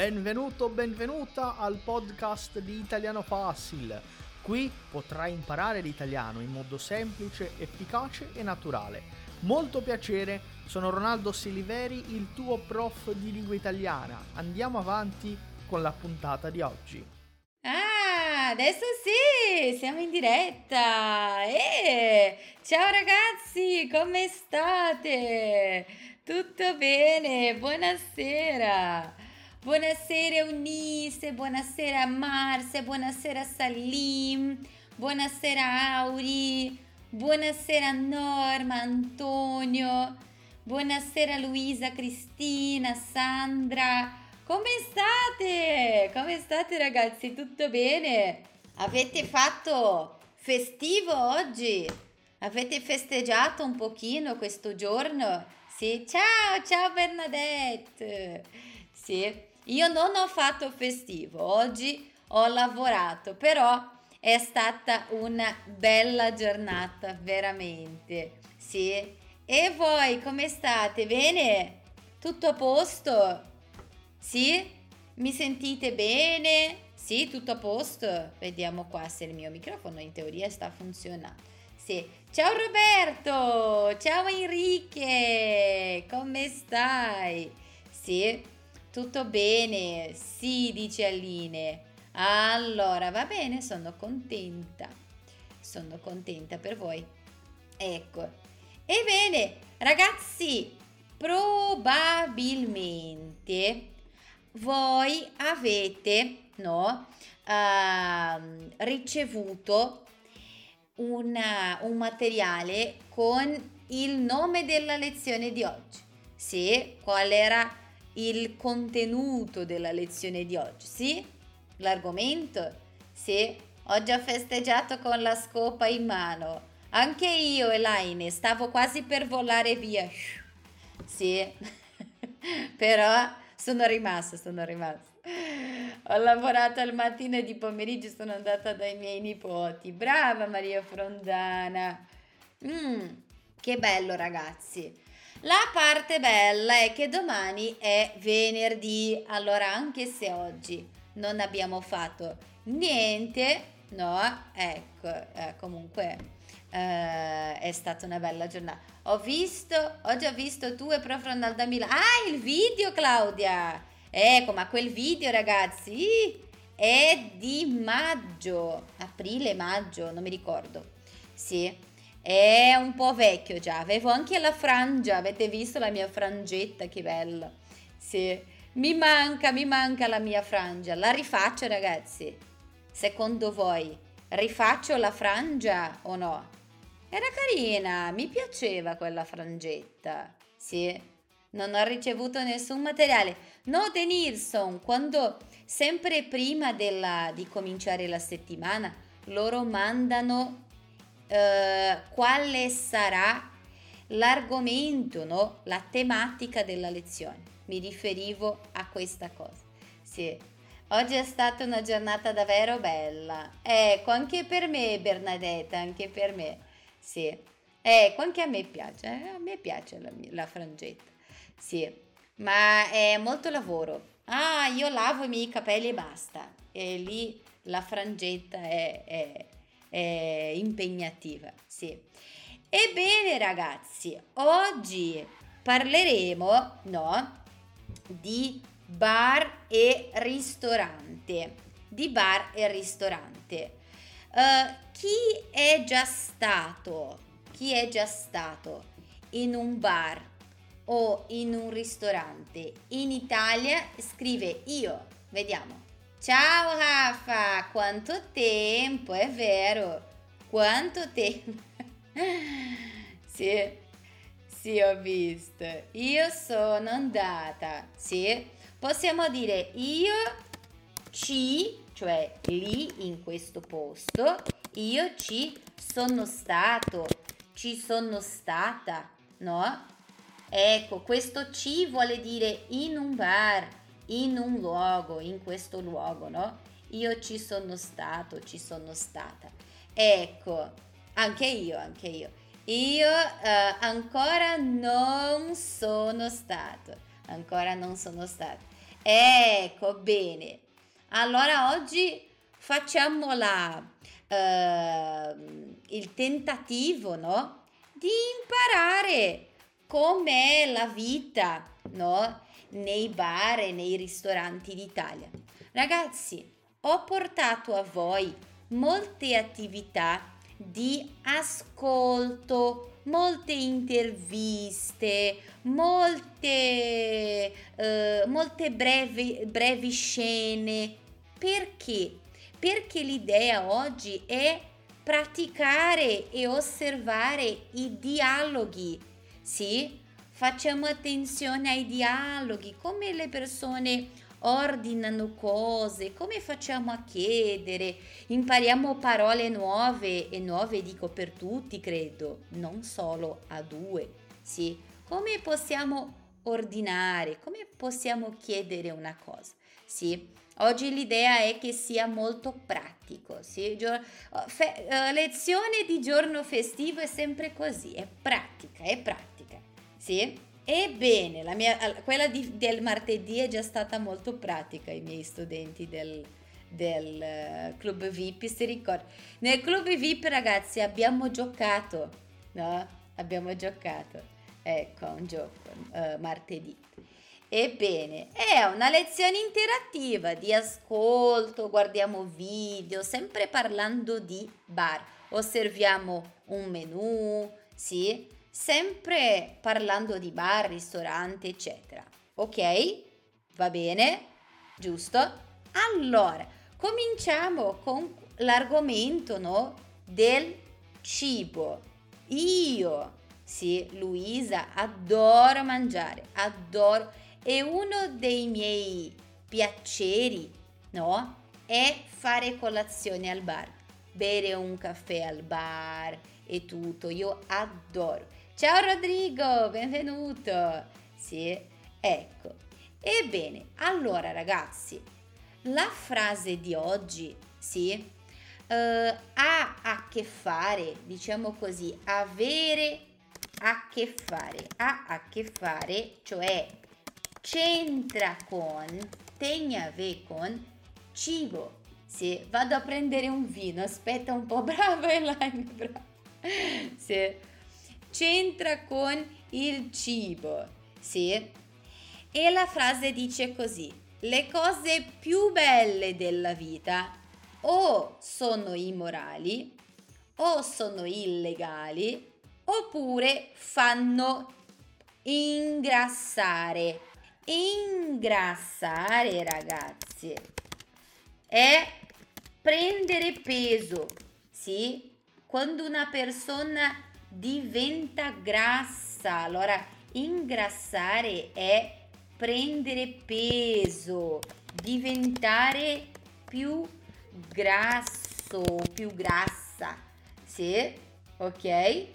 Benvenuto, benvenuta al podcast di Italiano Facile. Qui potrai imparare l'italiano in modo semplice, efficace e naturale. Molto piacere, sono Ronaldo Siliveri, il tuo prof di lingua italiana. Andiamo avanti con la puntata di oggi. Ah, adesso sì, siamo in diretta. Eh, ciao ragazzi, come state? Tutto bene? Buonasera. Buonasera Eunice, buonasera Marcia, buonasera Salim, buonasera Auri, buonasera Norma, Antonio, buonasera Luisa, Cristina, Sandra. Come state? Come state ragazzi? Tutto bene? Avete fatto festivo oggi? Avete festeggiato un pochino questo giorno? Sì, ciao, ciao Bernadette. Sì, io non ho fatto festivo, oggi ho lavorato, però è stata una bella giornata, veramente. Sì. E voi come state? Bene? Tutto a posto? Sì? Mi sentite bene? Sì, tutto a posto? Vediamo qua se il mio microfono in teoria sta funzionando. Sì. Ciao Roberto! Ciao Enrique! Come stai? Sì? Tutto bene? Sì, dice Aline. Allora, va bene, sono contenta. Sono contenta per voi. Ecco. Ebbene, ragazzi, probabilmente voi avete, no, uh, ricevuto una, un materiale con il nome della lezione di oggi. Sì, qual era il contenuto della lezione di oggi, sì? L'argomento? Sì, ho festeggiato con la scopa in mano. Anche io, Elaine, stavo quasi per volare via. Sì, però sono rimasta, sono rimasta. Ho lavorato al mattino e di pomeriggio sono andata dai miei nipoti. Brava Maria Frondana. Mm, che bello ragazzi. La parte bella è che domani è venerdì, allora anche se oggi non abbiamo fatto niente, no, ecco, eh, comunque eh, è stata una bella giornata. Ho visto, oggi ho visto tu e Prof. Ronaldo Milano. Ah, il video Claudia! Ecco, ma quel video ragazzi è di maggio, aprile, maggio, non mi ricordo. Sì, è un po' vecchio già, avevo anche la frangia, avete visto la mia frangetta, che bella. Sì, mi manca, mi manca la mia frangia. La rifaccio ragazzi. Secondo voi rifaccio la frangia o no? Era carina, mi piaceva quella frangetta. Sì, non ho ricevuto nessun materiale. Note Nilsson, quando sempre prima della, di cominciare la settimana, loro mandano eh, quale sarà l'argomento, no? la tematica della lezione. Mi riferivo a questa cosa. Sì, oggi è stata una giornata davvero bella. Ecco, anche per me, Bernadetta, anche per me. Sì, ecco, anche a me piace, eh? a me piace la, la frangetta. Sì, ma è molto lavoro. Ah, io lavo i miei capelli e basta. E lì la frangetta è, è eh, impegnativa. Sì. Ebbene ragazzi, oggi parleremo no, di bar e ristorante. Di bar e ristorante. Uh, chi è già stato? Chi è già stato in un bar o in un ristorante in Italia? Scrive io. Vediamo. Ciao Rafa, quanto tempo, è vero, quanto tempo. sì, sì, ho visto. Io sono andata, sì. Possiamo dire io ci, cioè lì in questo posto, io ci sono stato, ci sono stata, no? Ecco, questo ci vuole dire in un bar in un luogo, in questo luogo, no? Io ci sono stato, ci sono stata. Ecco, anche io, anche io. Io uh, ancora non sono stato, ancora non sono stato. Ecco, bene. Allora oggi facciamo la, eh, il tentativo, no? Di imparare com'è la vita, no? Nei bar e nei ristoranti d'Italia. Ragazzi, ho portato a voi molte attività di ascolto, molte interviste, molte, eh, molte brevi, brevi scene. Perché? Perché l'idea oggi è praticare e osservare i dialoghi. Sì, facciamo attenzione ai dialoghi, come le persone ordinano cose, come facciamo a chiedere, impariamo parole nuove e nuove dico per tutti, credo, non solo a due, sì, come possiamo ordinare, come possiamo chiedere una cosa, sì. Oggi l'idea è che sia molto pratico, sì? Fe- uh, lezione di giorno festivo è sempre così, è pratica, è pratica, sì? Ebbene, mia, quella di, del martedì è già stata molto pratica, i miei studenti del, del uh, club VIP, si ricorda. Nel club VIP, ragazzi, abbiamo giocato, no? Abbiamo giocato, ecco, un gioco, uh, martedì. Ebbene, è una lezione interattiva di ascolto, guardiamo video, sempre parlando di bar. Osserviamo un menù, sì? Sempre parlando di bar, ristorante, eccetera. Ok? Va bene? Giusto? Allora, cominciamo con l'argomento, no? Del cibo. Io, sì, Luisa, adoro mangiare, adoro e uno dei miei piaceri, no? È fare colazione al bar, bere un caffè al bar e tutto. Io adoro. Ciao Rodrigo, benvenuto. Sì, ecco. Ebbene, allora ragazzi, la frase di oggi, sì, uh, ha a che fare, diciamo così, avere a che fare, ha a che fare, cioè c'entra con, tem a ver con cibo. Se vado a prendere un vino, aspetta un po', bravo Elaine, bravo. Sì. C'entra con il cibo, sì. E la frase dice così, le cose più belle della vita o sono immorali o sono illegali oppure fanno ingrassare ingrassare, ragazzi, è prendere peso, sì? Quando una persona diventa grassa, allora ingrassare è prendere peso, diventare più grasso, più grassa, sì? Ok?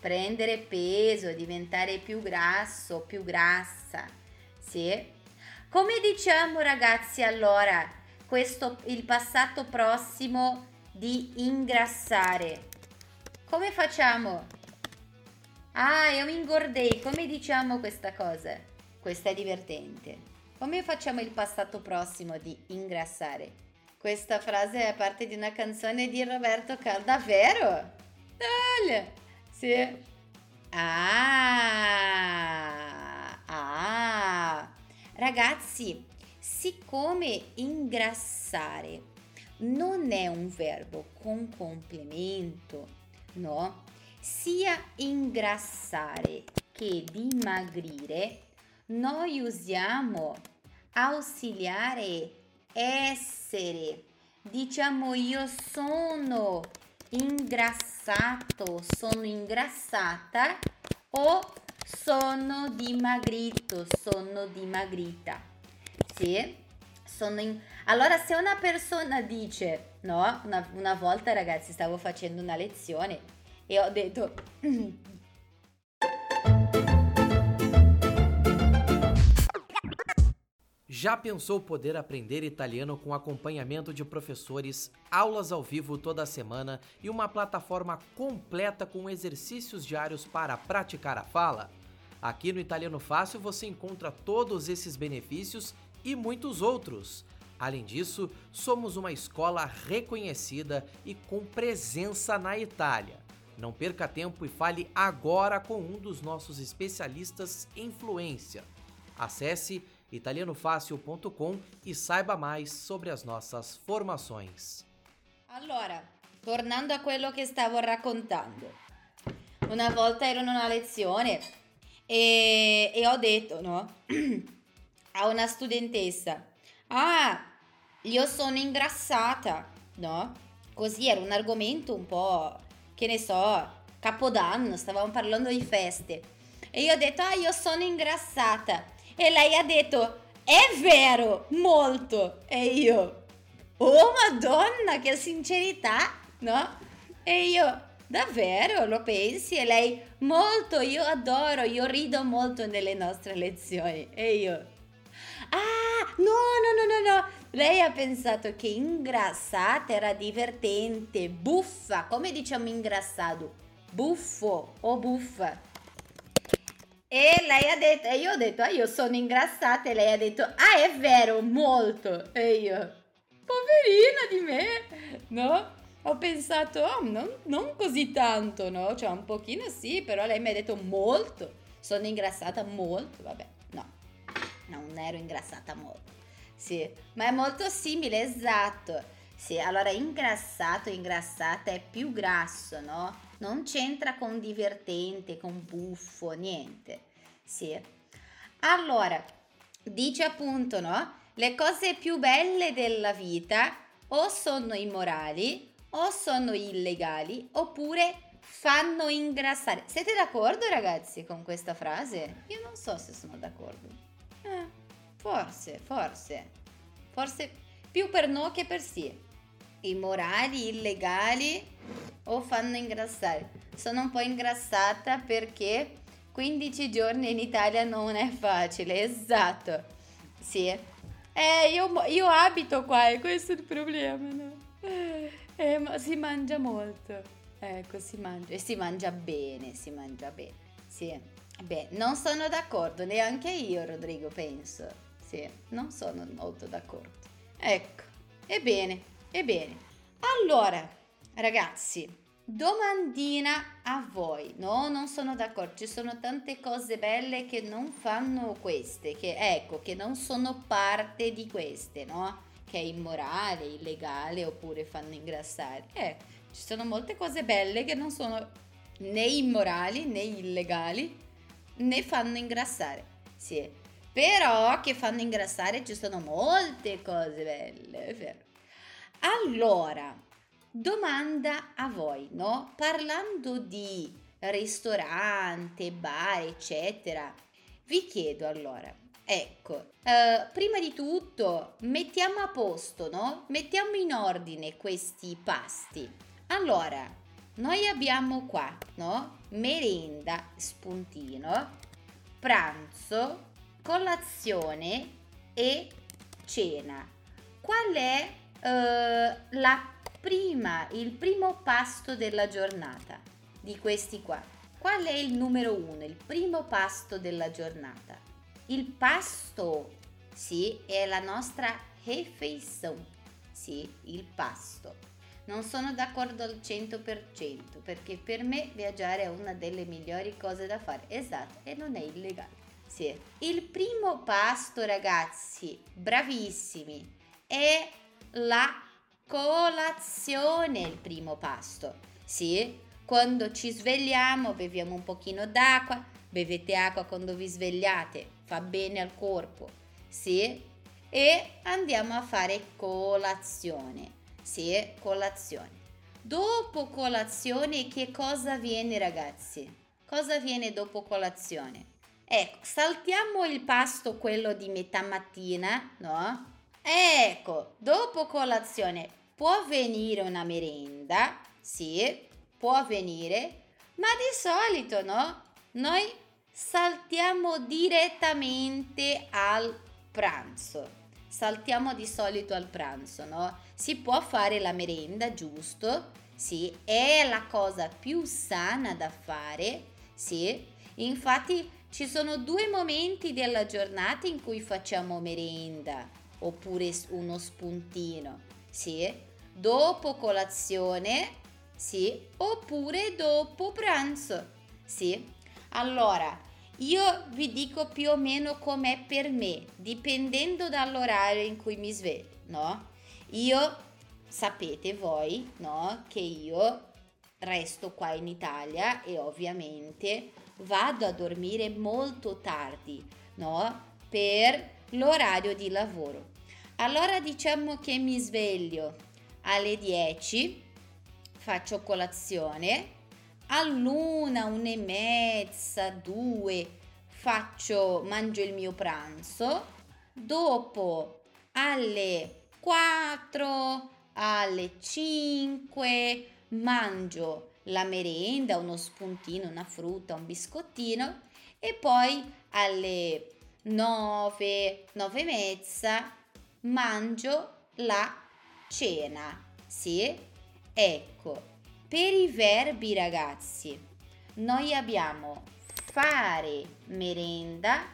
Prendere peso, diventare più grasso, più grassa. Sì. Come diciamo ragazzi allora questo il passato prossimo di ingrassare? Come facciamo? Ah, io mi ingordei. Come diciamo questa cosa? Questa è divertente. Come facciamo il passato prossimo di ingrassare? Questa frase è parte di una canzone di Roberto Cal. Davvero? Dale. Sì. Ah. Ah, ragazzi, siccome ingrassare non è un verbo con complemento, no? Sia ingrassare che dimagrire, noi usiamo ausiliare essere. Diciamo io sono ingrassato, sono ingrassata o sono dimagrito, sono dimagrita. Sì? Sono in... Allora se una persona dice, no, una, una volta ragazzi stavo facendo una lezione e ho detto... Já pensou poder aprender italiano com acompanhamento de professores, aulas ao vivo toda semana e uma plataforma completa com exercícios diários para praticar a fala? Aqui no Italiano Fácil você encontra todos esses benefícios e muitos outros. Além disso, somos uma escola reconhecida e com presença na Itália. Não perca tempo e fale agora com um dos nossos especialistas em fluência. Acesse italianofácil.com e saiba mais sobre as nossas formações. Allora, tornando a quello che stavo raccontando. Una volta ero in una lezione e, e ho detto, no? a una studentessa, ah, io sono ingrassata, no? Così era un argomento un po', che ne so, capodanno, stavamo parlando di feste. E io ho detto, ah, io sono ingrassata. E lei ha detto, è vero, molto. E io, oh madonna, che sincerità, no? E io, davvero, lo pensi? E lei, molto, io adoro, io rido molto nelle nostre lezioni. E io, ah, no, no, no, no, no. Lei ha pensato che ingrassata era divertente, buffa, come diciamo ingrassato? Buffo o buffa. E lei ha detto, e io ho detto, ah, io sono ingrassata, e lei ha detto, ah, è vero, molto. E io, poverina di me, no? Ho pensato, oh, non, non così tanto, no? Cioè, un pochino sì, però lei mi ha detto molto. Sono ingrassata molto, vabbè, non ero ingrassata molto. Sì, ma è molto simile, esatto. Sì, allora ingrassato, ingrassata è più grasso, no? Non c'entra con divertente, con buffo, niente. Sì. Allora, dice appunto, no? Le cose più belle della vita o sono immorali o sono illegali oppure fanno ingrassare. Siete d'accordo ragazzi con questa frase? Io non so se sono d'accordo. Eh, forse, forse. Forse più per no che per sì immorali, illegali o fanno ingrassare. Sono un po' ingrassata perché 15 giorni in Italia non è facile, esatto. Sì. Eh, io, io abito qua e questo è il problema, no? Eh, ma si mangia molto. Ecco, si mangia. E si mangia bene, si mangia bene. Sì. Beh, non sono d'accordo, neanche io, Rodrigo, penso. Sì, non sono molto d'accordo. Ecco, ebbene, Ebbene, allora, ragazzi, domandina a voi. No, non sono d'accordo. Ci sono tante cose belle che non fanno queste, che ecco, che non sono parte di queste, no? Che è immorale, illegale oppure fanno ingrassare. Eh, ci sono molte cose belle che non sono né immorali né illegali né fanno ingrassare. Sì, però che fanno ingrassare ci sono molte cose belle, vero. Allora, domanda a voi, no? Parlando di ristorante, bar, eccetera, vi chiedo allora, ecco, eh, prima di tutto mettiamo a posto, no? Mettiamo in ordine questi pasti. Allora, noi abbiamo qua, no? Merenda, spuntino, pranzo, colazione e cena. Qual è eh, la prima, il primo pasto della giornata di questi qua. Qual è il numero uno, il primo pasto della giornata? Il pasto, sì, è la nostra refeição, sì, il pasto. Non sono d'accordo al 100% perché per me viaggiare è una delle migliori cose da fare. Esatto, e non è illegale. Sì. Il primo pasto, ragazzi, bravissimi, è la colazione il primo pasto. Sì, quando ci svegliamo beviamo un pochino d'acqua, bevete acqua quando vi svegliate, fa bene al corpo. Sì, e andiamo a fare colazione. Sì, colazione. Dopo colazione che cosa viene ragazzi? Cosa viene dopo colazione? Ecco, saltiamo il pasto quello di metà mattina, no? Ecco, dopo colazione può venire una merenda, sì, può avvenire, ma di solito no? Noi saltiamo direttamente al pranzo. Saltiamo di solito al pranzo, no? Si può fare la merenda, giusto? Sì, è la cosa più sana da fare, sì. Infatti ci sono due momenti della giornata in cui facciamo merenda oppure uno spuntino, sì? Dopo colazione, sì? Oppure dopo pranzo, sì? Allora, io vi dico più o meno com'è per me, dipendendo dall'orario in cui mi sveglio, no? Io sapete voi, no, che io resto qua in Italia e ovviamente vado a dormire molto tardi, no? Per l'orario di lavoro. Allora diciamo che mi sveglio alle 10, faccio colazione, all'una, una e mezza, due, faccio, mangio il mio pranzo, dopo alle 4, alle 5 mangio la merenda, uno spuntino, una frutta, un biscottino e poi alle 9, 9 e mezza mangio la cena. Sì? Ecco, per i verbi ragazzi, noi abbiamo fare merenda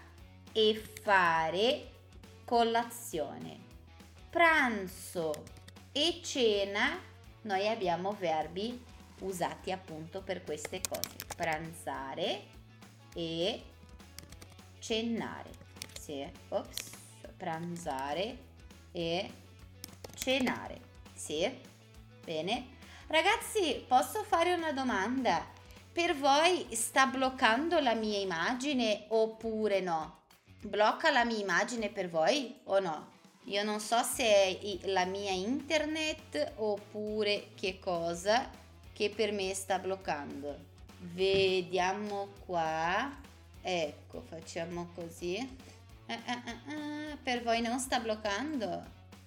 e fare colazione. Pranzo e cena, noi abbiamo verbi usati appunto per queste cose. Pranzare e cenare. Sì, ops, pranzare e cenare. Sì, bene. Ragazzi, posso fare una domanda? Per voi sta bloccando la mia immagine oppure no? Blocca la mia immagine per voi o no? Io non so se è la mia internet oppure che cosa che per me sta bloccando. Vediamo qua. Ecco, facciamo così. Eh, eh, eh, per voi non sta bloccando?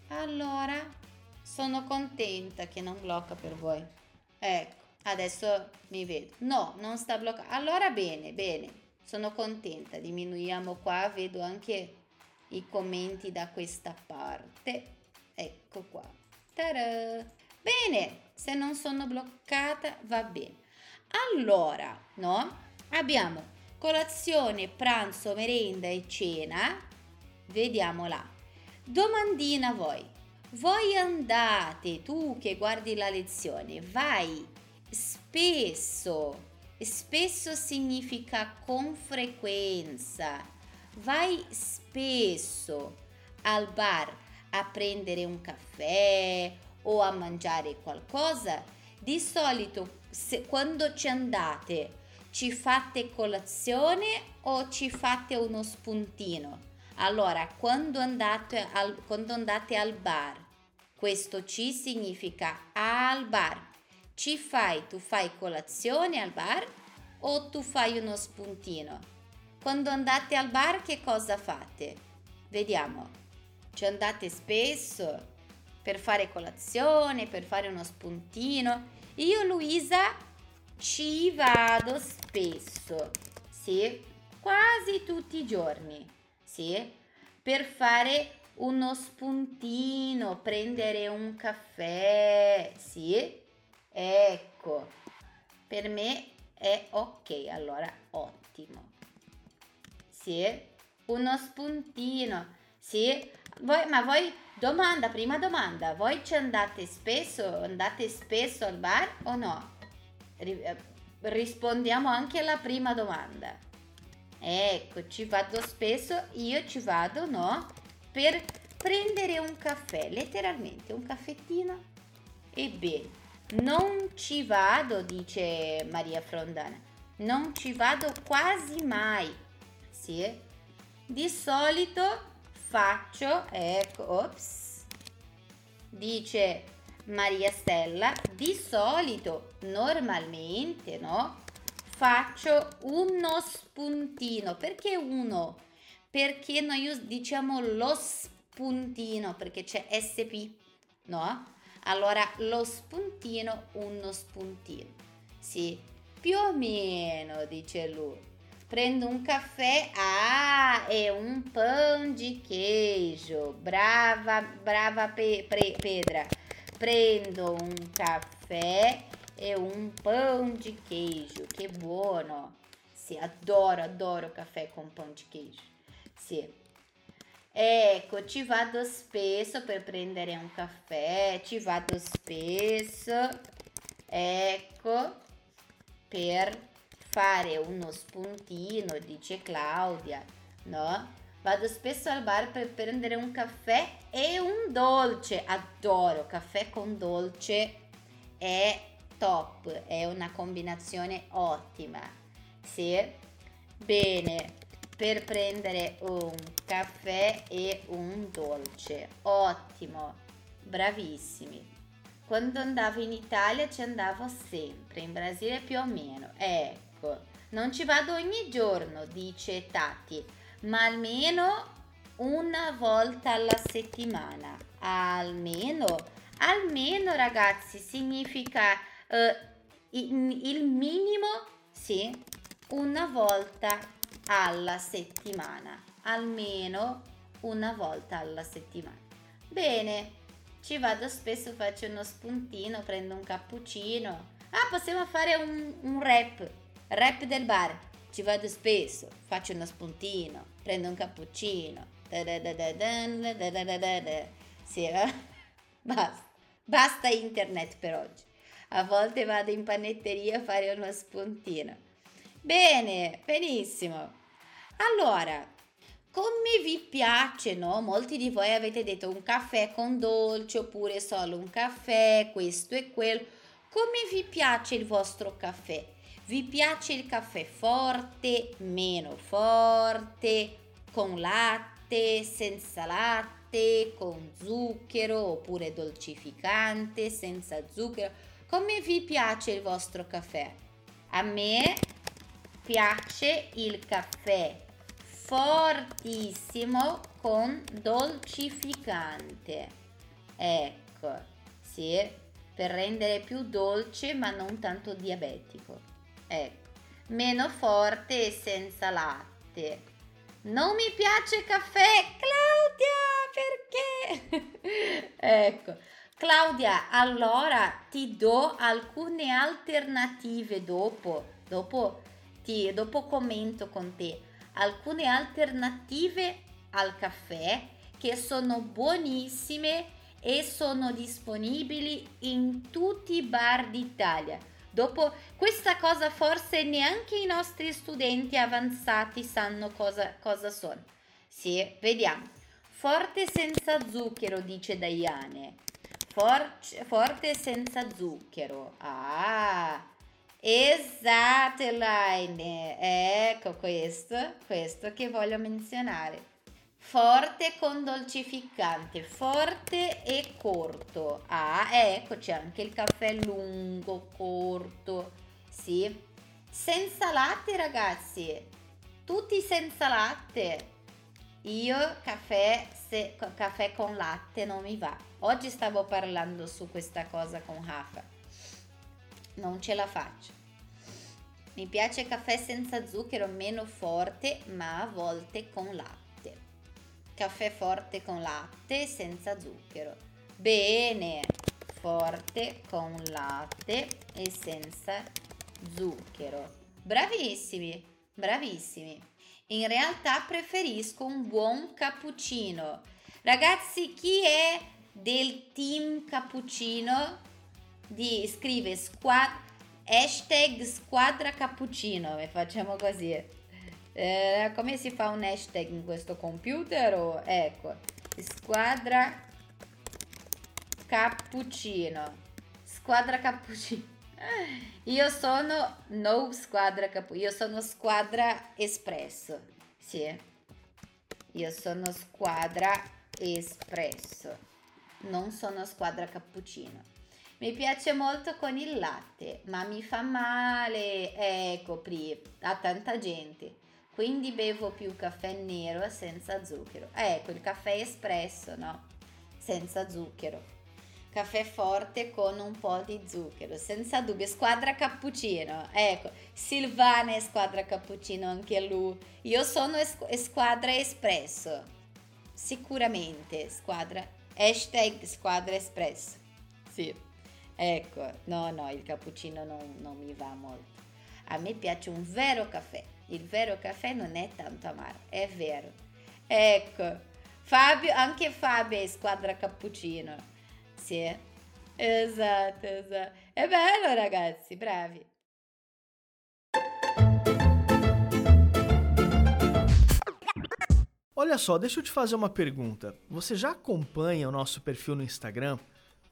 Allora, sono contenta che non blocca per voi. Ecco, adesso mi vedo. No, non sta bloccando. Allora bene, bene. Sono contenta. Diminuiamo qua, vedo anche i commenti da questa parte. Ecco qua. Ta-da! Bene, se non sono bloccata va bene. Allora, no? Abbiamo colazione, pranzo, merenda e cena. Vediamo là. Domandina a voi. Voi andate, tu che guardi la lezione, vai spesso. Spesso significa con frequenza vai spesso al bar a prendere un caffè o a mangiare qualcosa, di solito se, quando ci andate ci fate colazione o ci fate uno spuntino? Allora, quando andate al, quando andate al bar, questo ci significa al bar. Ci fai, tu fai colazione al bar o tu fai uno spuntino? Quando andate al bar che cosa fate? Vediamo. Ci andate spesso per fare colazione, per fare uno spuntino. Io Luisa ci vado spesso, sì, quasi tutti i giorni, sì, per fare uno spuntino, prendere un caffè, sì, ecco, per me è ok, allora ottimo sì, uno spuntino, sì, voi, ma voi, domanda, prima domanda, voi ci andate spesso, andate spesso al bar o no? Eh, rispondiamo anche alla prima domanda. Ecco, ci vado spesso, io ci vado, no? Per prendere un caffè, letteralmente un caffettino. Ebbene, non ci vado, dice Maria Frondana, non ci vado quasi mai sì. Di solito faccio, ecco, ops, dice Maria Stella, di solito, normalmente, no? Faccio uno spuntino. Perché uno? Perché noi diciamo lo spuntino, perché c'è SP, no? Allora, lo spuntino, uno spuntino. Sì, più o meno, dice lui prendo un caffè, ah, e un pão de queijo, brava, brava pe, pre, Pedra, prendo un caffè e un pão de queijo, che buono, sì? adoro, adoro caffè con pão de queijo. Sì. Ecco, ci vado spesso per prendere un caffè, ci vado spesso, ecco, per fare uno spuntino, dice Claudia, no? Vado spesso al bar per prendere un caffè e un dolce. Adoro caffè con dolce, è top, è una combinazione ottima. Sì? Bene, per prendere un caffè e un dolce. Ottimo, bravissimi. Quando andavo in Italia ci andavo sempre, in Brasile più o meno. Ecco, non ci vado ogni giorno, dice Tati ma almeno una volta alla settimana. Almeno, almeno ragazzi, significa uh, il minimo, sì, una volta alla settimana. Almeno una volta alla settimana. Bene, ci vado spesso, faccio uno spuntino, prendo un cappuccino. Ah, possiamo fare un, un rap, rap del bar. Ci vado spesso, faccio uno spuntino, prendo un cappuccino. Sì, basta. Basta internet per oggi. A volte vado in panetteria a fare uno spuntino. Bene, benissimo. Allora, come vi piace, no? Molti di voi avete detto un caffè con dolce oppure solo un caffè, questo e quello. Come vi piace il vostro caffè? Vi piace il caffè forte, meno forte, con latte, senza latte, con zucchero oppure dolcificante, senza zucchero? Come vi piace il vostro caffè? A me piace il caffè fortissimo con dolcificante. Ecco, sì, per rendere più dolce ma non tanto diabetico. Ecco, meno forte e senza latte. Non mi piace il caffè, Claudia, perché? ecco, Claudia, allora ti do alcune alternative dopo, dopo, ti, dopo commento con te, alcune alternative al caffè che sono buonissime e sono disponibili in tutti i bar d'Italia Dopo questa cosa forse neanche i nostri studenti avanzati sanno cosa, cosa sono. Sì, vediamo. Forte senza zucchero, dice Diane. For- forte senza zucchero. Ah, esatto, Elaine. Ecco questo, questo che voglio menzionare forte con dolcificante, forte e corto. Ah, ecco c'è anche il caffè lungo, corto, sì. Senza latte ragazzi, tutti senza latte. Io caffè, se, caffè con latte non mi va. Oggi stavo parlando su questa cosa con Rafa. Non ce la faccio. Mi piace caffè senza zucchero, meno forte, ma a volte con latte caffè forte con latte senza zucchero. Bene, forte con latte e senza zucchero. Bravissimi, bravissimi. In realtà preferisco un buon cappuccino. Ragazzi, chi è del team cappuccino? Di, scrive squad, hashtag squadra cappuccino. E facciamo così. Eh, come si fa un hashtag in questo computer? O, ecco, squadra cappuccino. Squadra cappuccino. Io sono no squadra cappuccino, io sono squadra espresso. Sì. Io sono squadra espresso. Non sono squadra cappuccino. Mi piace molto con il latte, ma mi fa male. Ecco, Pri, a tanta gente quindi bevo più caffè nero senza zucchero. ecco, il caffè espresso, no? Senza zucchero. Caffè forte con un po' di zucchero, senza dubbio. Squadra cappuccino, ecco. Silvana è squadra cappuccino anche lui. Io sono es- squadra espresso. Sicuramente squadra. Hashtag squadra espresso. Sì. Ecco, no, no, il cappuccino non, non mi va molto. A me piace un vero caffè il vero caffè non è tanto amaro, è vero. Ecco, Fabio, anche Fabio è squadra cappuccino. Sì, esatto, esatto. È bello ragazzi, bravi. Olha só, deixa eu te fazer uma pergunta. Você já acompanha o nosso perfil no Instagram?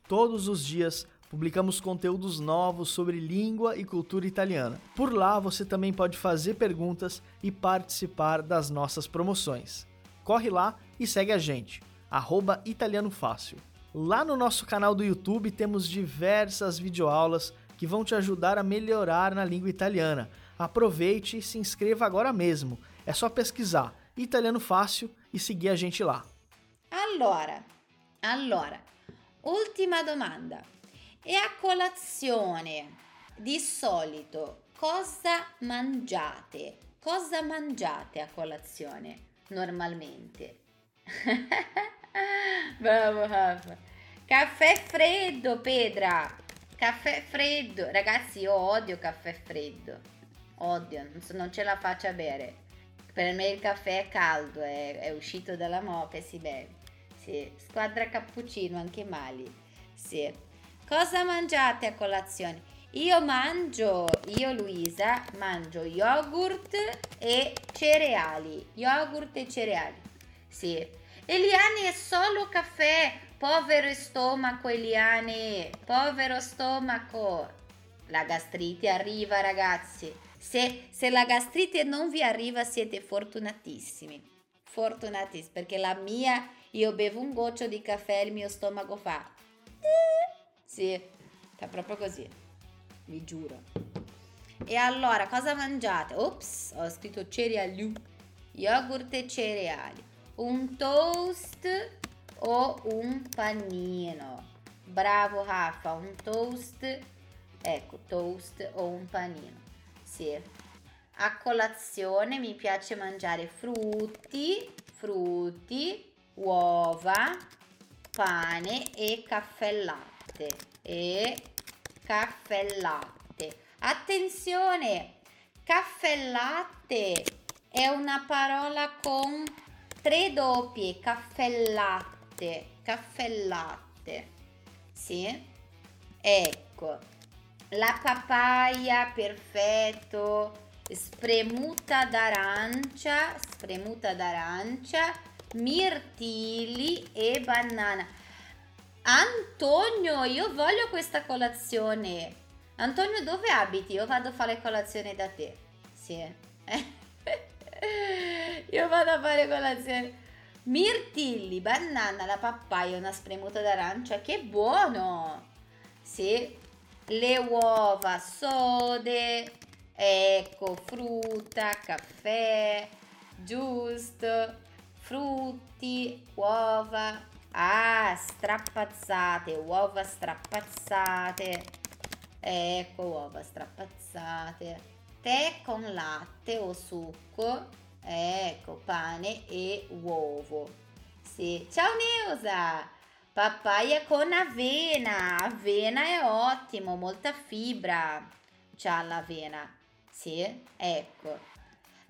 Todos os dias publicamos conteúdos novos sobre língua e cultura italiana. Por lá você também pode fazer perguntas e participar das nossas promoções. Corre lá e segue a gente, arroba Italiano Fácil. Lá no nosso canal do YouTube temos diversas videoaulas que vão te ajudar a melhorar na língua italiana. Aproveite e se inscreva agora mesmo. É só pesquisar Italiano Fácil e seguir a gente lá. Allora, allora, ultima domanda. E a colazione di solito cosa mangiate? Cosa mangiate a colazione normalmente? Bravo Rafa. Caffè freddo, Pedra. Caffè freddo. Ragazzi, io odio caffè freddo. Odio, non ce la faccio a bere. Per me il caffè è caldo, è, è uscito dalla moca e si beve. Sì. Squadra cappuccino, anche Mali. Sì. Cosa mangiate a colazione? Io mangio, io Luisa, mangio yogurt e cereali. Yogurt e cereali. Sì. Eliane è solo caffè. Povero stomaco, Eliane. Povero stomaco. La gastrite arriva, ragazzi. Se, se la gastrite non vi arriva siete fortunatissimi. Fortunatissimi perché la mia, io bevo un goccio di caffè e il mio stomaco fa. Sì, fa proprio così. Vi giuro. E allora, cosa mangiate? Ops, ho scritto cereali. Yogurt e cereali. Un toast o un panino. Bravo Rafa, un toast. Ecco, toast o un panino. Sì. A colazione mi piace mangiare frutti, frutti, uova, pane e caffè latte. E caffè latte. Attenzione! Caffè latte è una parola con tre doppie. Caffè latte. Caffè latte. Sì? Ecco la papaya, perfetto, spremuta d'arancia, spremuta d'arancia, mirtilli e banana. Antonio, io voglio questa colazione. Antonio, dove abiti? Io vado a fare colazione da te. Sì. io vado a fare colazione. Mirtilli, banana, la papaya, una spremuta d'arancia. Che buono! Sì, le uova sode, ecco, frutta, caffè, giusto, frutti, uova, ah, strapazzate, uova strapazzate, ecco, uova strapazzate, tè con latte o succo, ecco, pane e uovo. Sì. Ciao Neusa! Papaya con avena, avena è ottimo, molta fibra c'ha l'avena. Sì, ecco.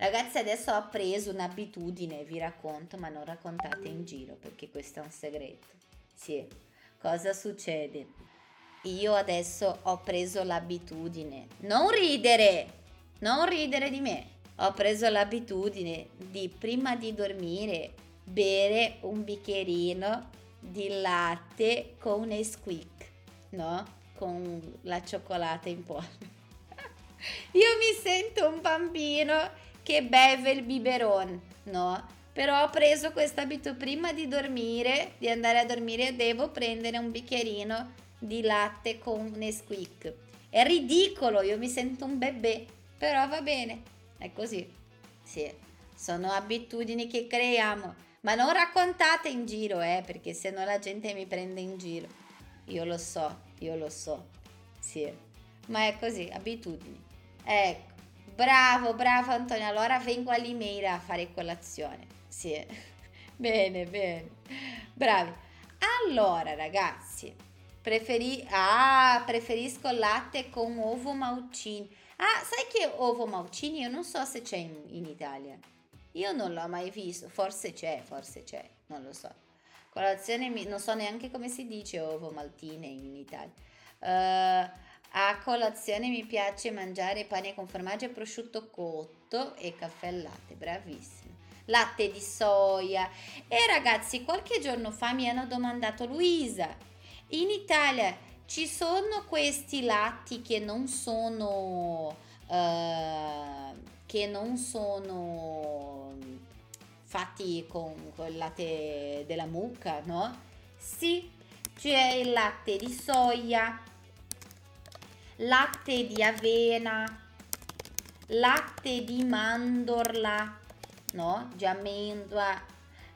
Ragazzi, adesso ho preso un'abitudine, vi racconto, ma non raccontate in giro perché questo è un segreto. Sì, cosa succede? Io adesso ho preso l'abitudine, non ridere, non ridere di me. Ho preso l'abitudine di prima di dormire bere un bicchierino di latte con Nesquik, no? Con la cioccolata in polvere. Io mi sento un bambino che beve il biberon, no? Però ho preso questo abito prima di dormire, di andare a dormire, devo prendere un bicchierino di latte con Nesquik. È ridicolo, io mi sento un bebè, però va bene, è così. Sì, sono abitudini che creiamo. Ma non raccontate in giro, eh, perché se no la gente mi prende in giro. Io lo so, io lo so. Sì, ma è così, abitudini. Ecco, bravo, bravo Antonio. Allora vengo a Limeira a fare colazione. Sì, bene, bene. Bravi. Allora, ragazzi, preferi... ah, preferisco latte con uovo maucini. Ah, sai che ovo Maucini io non so se c'è in, in Italia. Io non l'ho mai visto, forse c'è, forse c'è, non lo so. Colazione, non so neanche come si dice ovo maltine in Italia. Uh, a colazione mi piace mangiare pane con formaggio e prosciutto cotto e caffè al latte, bravissimo. Latte di soia. E ragazzi, qualche giorno fa mi hanno domandato Luisa, in Italia ci sono questi latti che non sono uh, che non sono fatti con, con il latte della mucca, no? Sì, c'è il latte di soia, latte di avena, latte di mandorla, no? Di amendola,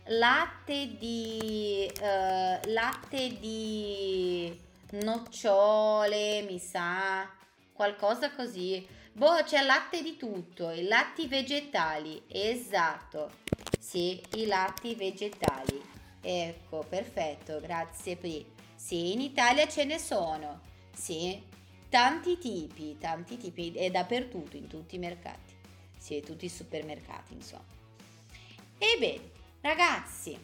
latte di uh, latte di nocciole, mi sa, qualcosa così. Boh, c'è latte di tutto, i latti vegetali, esatto. Sì, i latti vegetali. Ecco, perfetto, grazie Pri. Sì, in Italia ce ne sono. Sì, tanti tipi, tanti tipi e dappertutto, in tutti i mercati. Sì, tutti i supermercati, insomma. Ebbene, ragazzi,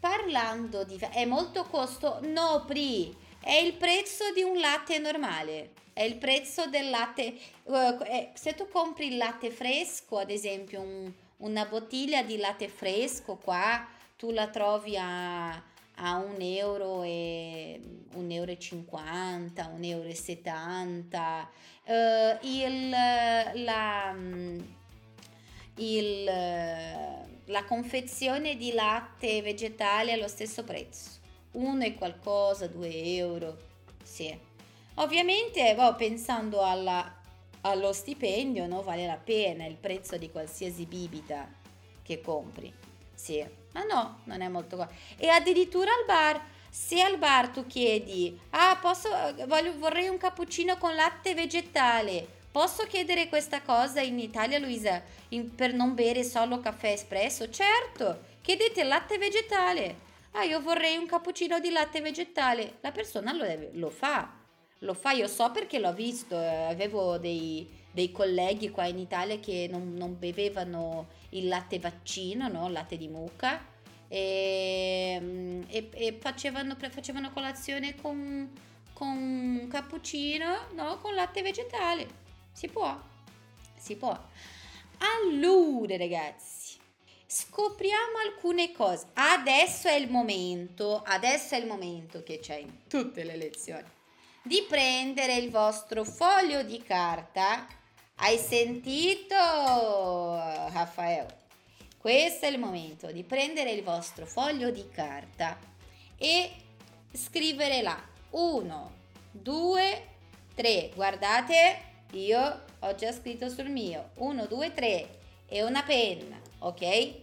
parlando di... è molto costoso? No, Pri, è il prezzo di un latte normale. È il prezzo del latte. Uh, se tu compri il latte fresco, ad esempio un, una bottiglia di latte fresco qua, tu la trovi a, a euro e un euro e 50, un euro e 70. Uh, il, la, il, la confezione di latte vegetale è lo stesso prezzo uno e qualcosa, due euro, sì. Ovviamente, boh, pensando alla, allo stipendio, no, vale la pena il prezzo di qualsiasi bibita che compri, sì. Ma no, non è molto... E addirittura al bar, se al bar tu chiedi, ah, posso, voglio, vorrei un cappuccino con latte vegetale, posso chiedere questa cosa in Italia, Luisa, in, per non bere solo caffè espresso? Certo, chiedete latte vegetale. Ah io vorrei un cappuccino di latte vegetale, la persona lo, lo fa, lo fa, io so perché l'ho visto, eh, avevo dei, dei, colleghi qua in Italia che non, non bevevano il latte vaccino, no? il latte di mucca e, mm, e, e facevano, facevano, colazione con, con un cappuccino no? con latte vegetale, si può, si può. Allora ragazzi, scopriamo alcune cose. Adesso è il momento, adesso è il momento che c'è in tutte le lezioni, di prendere il vostro foglio di carta. Hai sentito, Raffaele? Questo è il momento di prendere il vostro foglio di carta e scrivere là 1, 2, 3. Guardate, io ho già scritto sul mio 1, 2, 3 e una penna ok?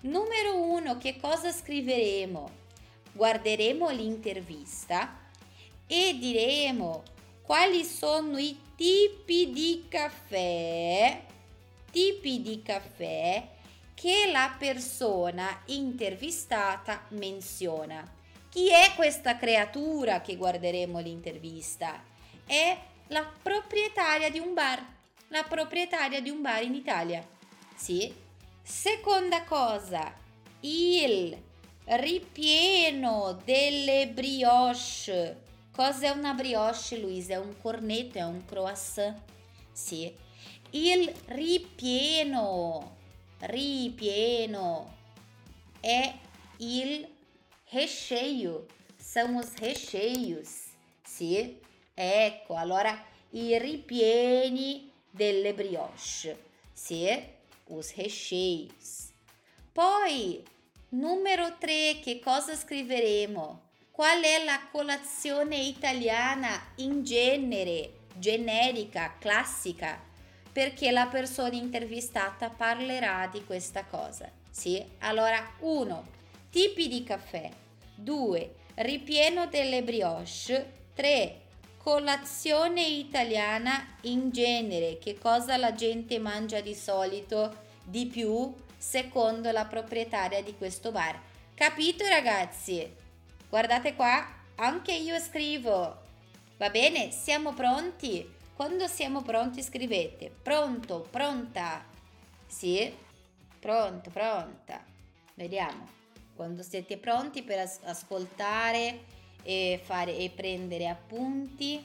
Numero uno, che cosa scriveremo? Guarderemo l'intervista e diremo quali sono i tipi di caffè, tipi di caffè che la persona intervistata menziona. Chi è questa creatura che guarderemo l'intervista? È la proprietaria di un bar, la proprietaria di un bar in Italia. Sì, Seconda cosa, il ripieno delle brioche. Cos'è una brioche, Luisa? È un cornetto, è un croissant? Sì. Il ripieno, ripieno, è il recheio. São os recheios, sì? Ecco, allora i ripieni delle brioche, sì? os recheios. Poi, numero 3, che cosa scriveremo? Qual è la colazione italiana in genere, generica, classica? Perché la persona intervistata parlerà di questa cosa. Sì? Allora, 1. Tipi di caffè. 2. Ripieno delle brioche. 3 Colazione italiana in genere, che cosa la gente mangia di solito di più secondo la proprietaria di questo bar. Capito ragazzi? Guardate qua, anche io scrivo. Va bene, siamo pronti? Quando siamo pronti scrivete pronto, pronta. Sì, pronto, pronta. Vediamo. Quando siete pronti per as- ascoltare e, fare, e prendere appunti,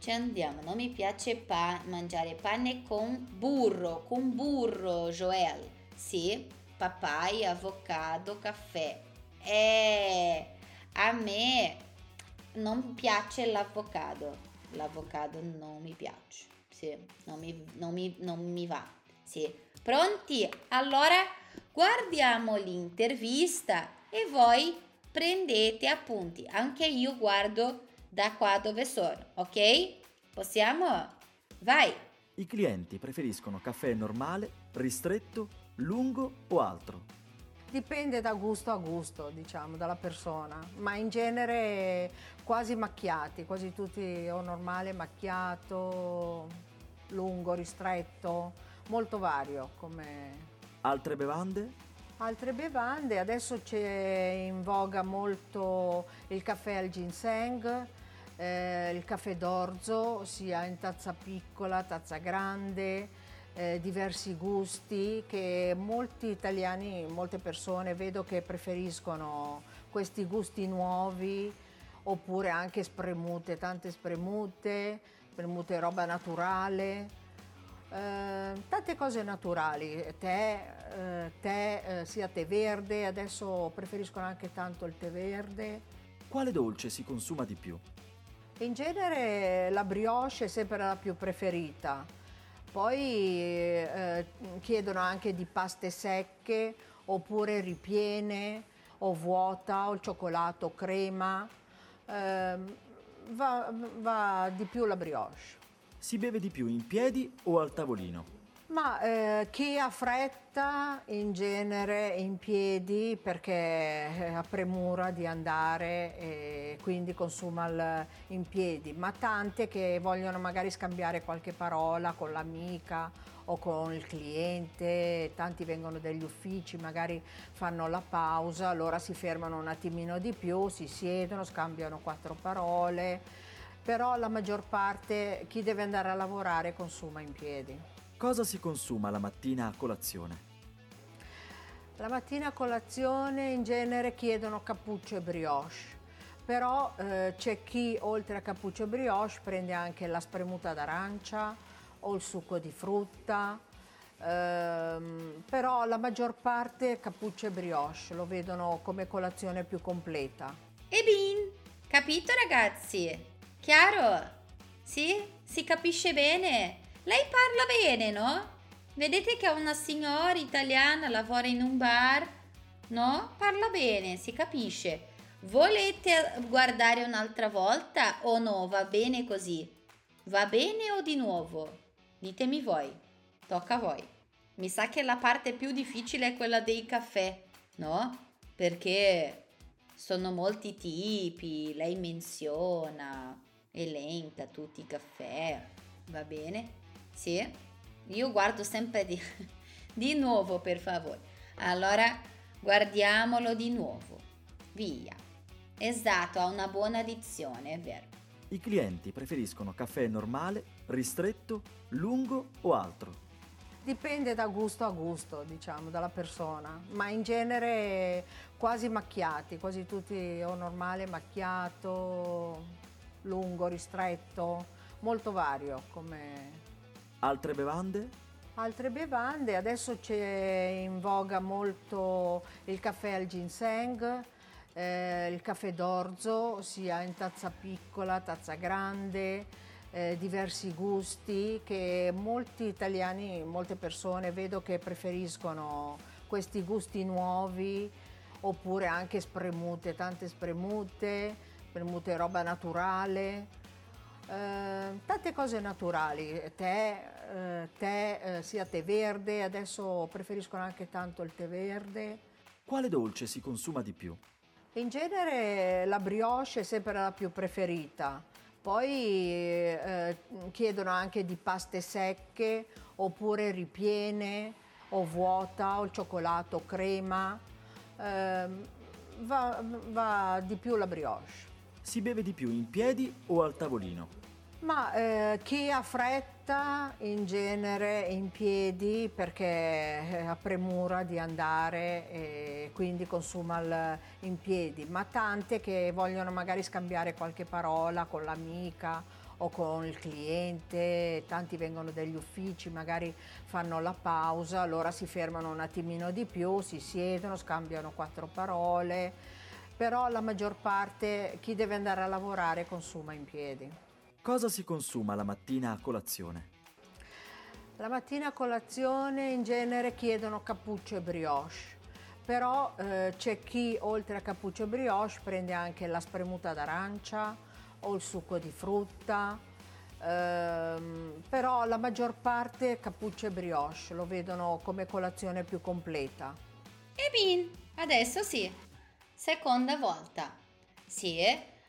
ci andiamo. Non mi piace pa- mangiare pane con burro, con burro, Joel. Sì, papaya, avocado, caffè. Eh, a me non piace l'avocado. L'avocado non mi piace. Sì, non mi, non mi, non mi va. Sì. Pronti? Allora guardiamo l'intervista e voi prendete appunti. Anche io guardo da qua dove sono, ok? Possiamo? Vai! I clienti preferiscono caffè normale, ristretto, lungo o altro. Dipende da gusto a gusto, diciamo, dalla persona, ma in genere quasi macchiati, quasi tutti o normale, macchiato, lungo, ristretto, molto vario come Altre bevande? altre bevande. Adesso c'è in voga molto il caffè al ginseng, eh, il caffè d'orzo, sia in tazza piccola, tazza grande, eh, diversi gusti che molti italiani, molte persone vedo che preferiscono questi gusti nuovi oppure anche spremute, tante spremute, spremute roba naturale. Eh, tante cose naturali, tè, eh, tè eh, sia tè verde, adesso preferiscono anche tanto il tè verde. Quale dolce si consuma di più? In genere la brioche è sempre la più preferita, poi eh, chiedono anche di paste secche oppure ripiene o vuota o il cioccolato crema, Ehm, va, va di più la brioche. Si beve di più in piedi o al tavolino? Ma eh, chi ha fretta in genere in piedi perché eh, ha premura di andare e quindi consuma il- in piedi, ma tante che vogliono magari scambiare qualche parola con l'amica o con il cliente, tanti vengono dagli uffici, magari fanno la pausa, allora si fermano un attimino di più, si siedono, scambiano quattro parole, però la maggior parte chi deve andare a lavorare consuma in piedi. Cosa si consuma la mattina a colazione? La mattina a colazione in genere chiedono cappuccio e brioche, però eh, c'è chi oltre a cappuccio e brioche prende anche la spremuta d'arancia o il succo di frutta, ehm, però la maggior parte cappuccio e brioche lo vedono come colazione più completa. E bin, capito ragazzi? Chiaro? Sì? Si capisce bene? Lei parla bene, no? Vedete che è una signora italiana, lavora in un bar, no? Parla bene, si capisce. Volete guardare un'altra volta o no? Va bene così? Va bene o di nuovo? Ditemi voi. Tocca a voi. Mi sa che la parte più difficile è quella dei caffè, no? Perché sono molti tipi, lei menziona, elenca tutti i caffè, va bene? Sì? Io guardo sempre di, di nuovo, per favore. Allora, guardiamolo di nuovo. Via. Esatto, ha una buona dizione, è vero. I clienti preferiscono caffè normale, ristretto, lungo o altro. Dipende da gusto a gusto, diciamo, dalla persona, ma in genere quasi macchiati, quasi tutti o normale, macchiato, lungo, ristretto, molto vario come Altre bevande? altre bevande. Adesso c'è in voga molto il caffè al ginseng, eh, il caffè d'orzo, sia in tazza piccola, tazza grande, eh, diversi gusti che molti italiani, molte persone vedo che preferiscono questi gusti nuovi oppure anche spremute, tante spremute, spremute roba naturale. Eh, tante cose naturali, tè, eh, tè eh, sia tè verde, adesso preferiscono anche tanto il tè verde. Quale dolce si consuma di più? In genere la brioche è sempre la più preferita, poi eh, chiedono anche di paste secche oppure ripiene o vuota o il cioccolato crema, Ehm, va, va di più la brioche. Si beve di più in piedi o al tavolino? Ma eh, chi ha fretta in genere in piedi perché ha premura di andare e quindi consuma il, in piedi, ma tante che vogliono magari scambiare qualche parola con l'amica o con il cliente, tanti vengono dagli uffici, magari fanno la pausa, allora si fermano un attimino di più, si siedono, scambiano quattro parole, però la maggior parte chi deve andare a lavorare consuma in piedi. Cosa si consuma la mattina a colazione? La mattina a colazione in genere chiedono cappuccio e brioche, però eh, c'è chi oltre a cappuccio e brioche prende anche la spremuta d'arancia o il succo di frutta, ehm, però la maggior parte cappuccio e brioche lo vedono come colazione più completa. E bin, adesso sì, seconda volta. Sì,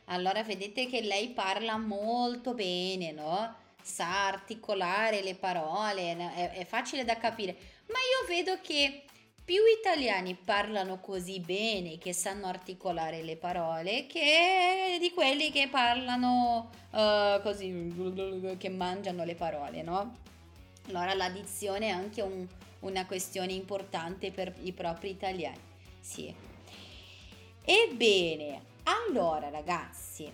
allora vedete che lei parla molto bene, no? Sa articolare le parole, è, è facile da capire. Ma io vedo che più italiani parlano così bene, che sanno articolare le parole, che di quelli che parlano uh, così, che mangiano le parole, no? Allora la dizione è anche un, una questione importante per i propri italiani. Sì. Ebbene, allora ragazzi,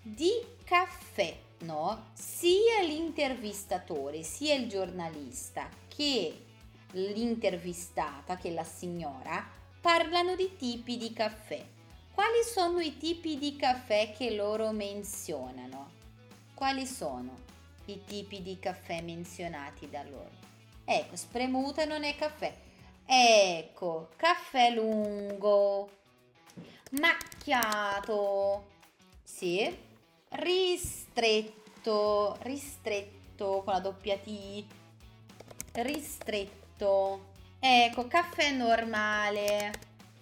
di caffè, no? Sia l'intervistatore, sia il giornalista che l'intervistata, che la signora, parlano di tipi di caffè. Quali sono i tipi di caffè che loro menzionano? Quali sono i tipi di caffè menzionati da loro? Ecco, spremuta non è caffè. Ecco, caffè lungo, macchiato, sì, ristretto, ristretto con la doppia T, ristretto, ecco, caffè normale,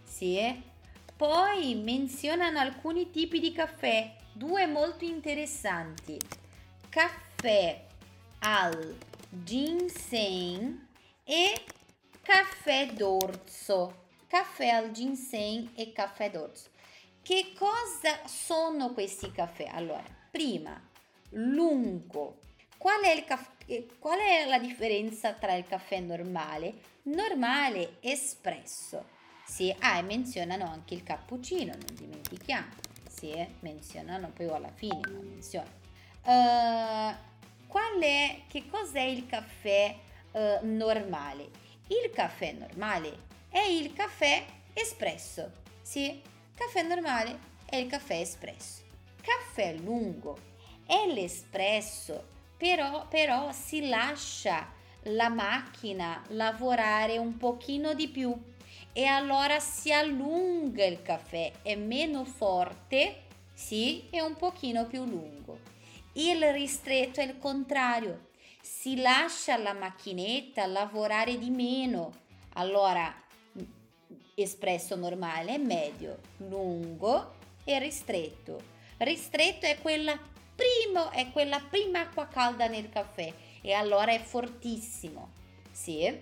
sì. Poi menzionano alcuni tipi di caffè, due molto interessanti. Caffè al ginseng e caffè d'orzo caffè al ginseng e caffè d'orzo. Che cosa sono questi caffè? Allora, prima, lungo. Qual è, il caffè, qual è la differenza tra il caffè normale? Normale, espresso. Sì, ah, e menzionano anche il cappuccino, non dimentichiamo. Sì, menzionano poi alla fine, ma menzionano. Uh, qual è, che cos'è il caffè uh, normale? Il caffè normale è il caffè espresso. Sì, caffè normale è il caffè espresso. Caffè lungo è l'espresso, però, però si lascia la macchina lavorare un pochino di più e allora si allunga il caffè, è meno forte, sì, è un pochino più lungo. Il ristretto è il contrario, si lascia la macchinetta lavorare di meno, allora espresso normale, medio, lungo e ristretto. Ristretto è quella, primo, è quella prima acqua calda nel caffè e allora è fortissimo. Sì,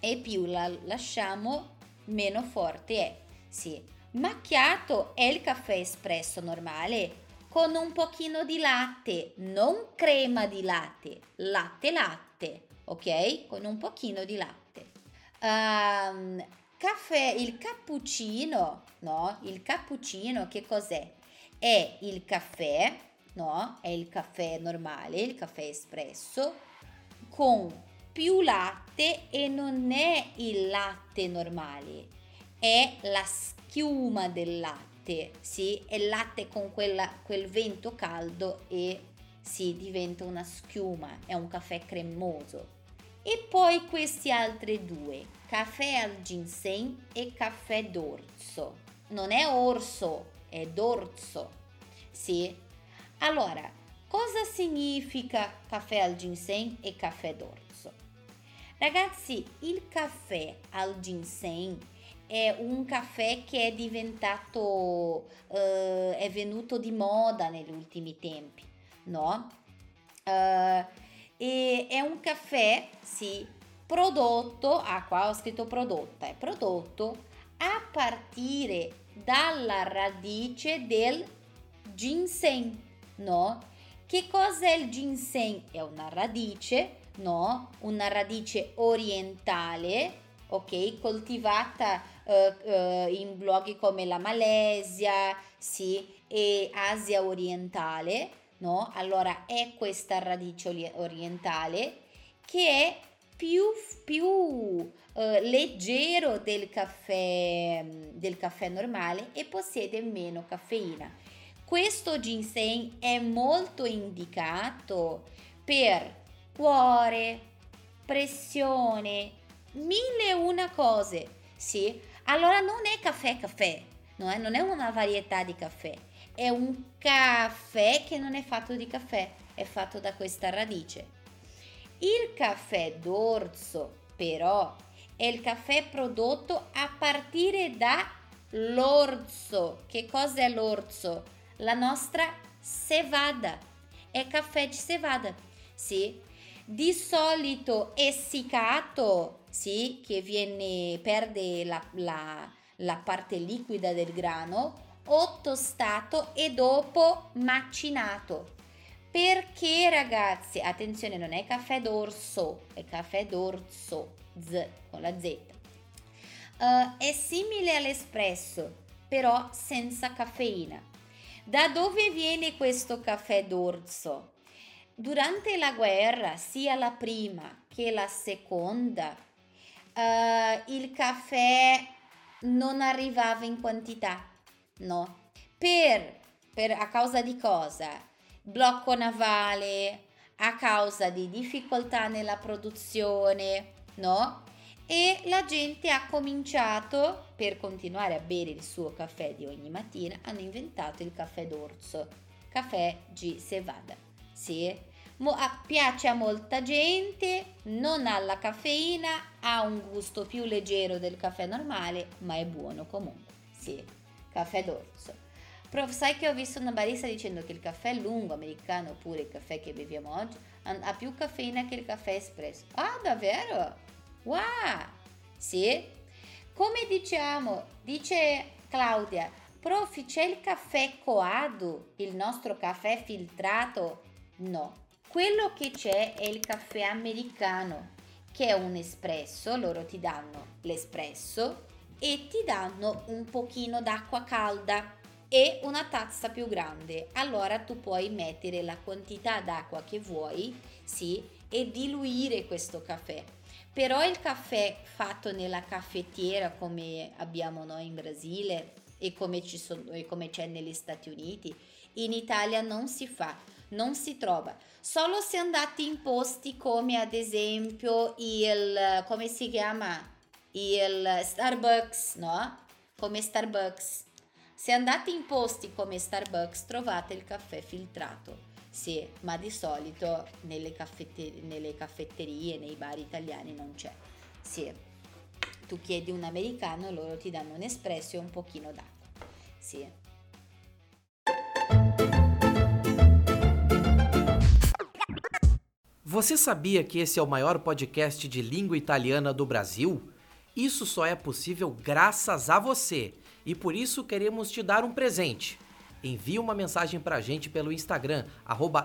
e più la lasciamo meno forte è. Sì, macchiato è il caffè espresso normale con un pochino di latte, non crema di latte, latte latte, ok? Con un pochino di latte. Um, caffè, il cappuccino, no? Il cappuccino che cos'è? È il caffè, no? È il caffè normale, il caffè espresso con più latte e non è il latte normale, è la schiuma del latte, sì? È il latte con quella, quel vento caldo e si diventa una schiuma, è un caffè cremoso. E poi questi altri due, caffè al ginseng e caffè d'orzo. Non è orso, è d'orzo. Sì? Allora, cosa significa caffè al ginseng e caffè d'orzo? Ragazzi, il caffè al ginseng è un caffè che è diventato, eh, è venuto di moda negli ultimi tempi, no? Uh, e è un caffè, sì, prodotto, ah qua ho scritto prodotta, è prodotto a partire dalla radice del ginseng, no? Che cos'è il ginseng? È una radice, no? Una radice orientale, ok? Coltivata uh, uh, in luoghi come la Malesia, sì, e Asia orientale, no? Allora è questa radice orientale che è più, più uh, leggero del caffè, del caffè normale e possiede meno caffeina. Questo ginseng è molto indicato per cuore, pressione, mille e una cose. Sì, allora non è caffè caffè, no, eh? non è una varietà di caffè, è un caffè che non è fatto di caffè, è fatto da questa radice. Il caffè d'orzo, però, è il caffè prodotto a partire dall'orzo. Che cosa è l'orzo? La nostra cevada. È caffè di cevada, sì. Di solito essiccato, sì, che viene, perde la, la, la parte liquida del grano, o tostato e dopo macinato. Perché ragazzi, attenzione, non è caffè d'orso, è caffè d'orso, z con la z. Uh, è simile all'espresso, però senza caffeina. Da dove viene questo caffè d'orso? Durante la guerra, sia la prima che la seconda, uh, il caffè non arrivava in quantità, no? Per, per a causa di cosa? blocco navale a causa di difficoltà nella produzione, no? E la gente ha cominciato, per continuare a bere il suo caffè di ogni mattina, hanno inventato il caffè d'orzo, caffè G Sevada. Sì, Mo, piace a molta gente, non ha la caffeina, ha un gusto più leggero del caffè normale, ma è buono comunque. Sì, caffè d'orzo. Prof, sai che ho visto una barista dicendo che il caffè lungo americano, oppure il caffè che beviamo oggi, ha più caffeina che il caffè espresso. Ah, davvero? Wow! Sì? Come diciamo, dice Claudia, prof, c'è il caffè coado, il nostro caffè filtrato? No, quello che c'è è il caffè americano, che è un espresso, loro ti danno l'espresso e ti danno un pochino d'acqua calda e una tazza più grande. Allora tu puoi mettere la quantità d'acqua che vuoi, sì, e diluire questo caffè. Però il caffè fatto nella caffettiera come abbiamo noi in Brasile e come, sono, e come c'è negli Stati Uniti, in Italia non si fa, non si trova. Solo se andate in posti come ad esempio il, come si chiama? Il Starbucks, no? Come Starbucks se andate in posti come Starbucks trovate il caffè filtrato. Sì, ma di solito nelle, caffette- nelle caffetterie, nei bar italiani non c'è. Sì, tu chiedi un americano, loro ti danno un espresso e un pochino d'acqua. Sì. Você sabia que esse é o maior podcast de língua italiana do Brasil? Isso só é possível graças a você e por isso queremos te dar um presente. Envie uma mensagem pra gente pelo Instagram,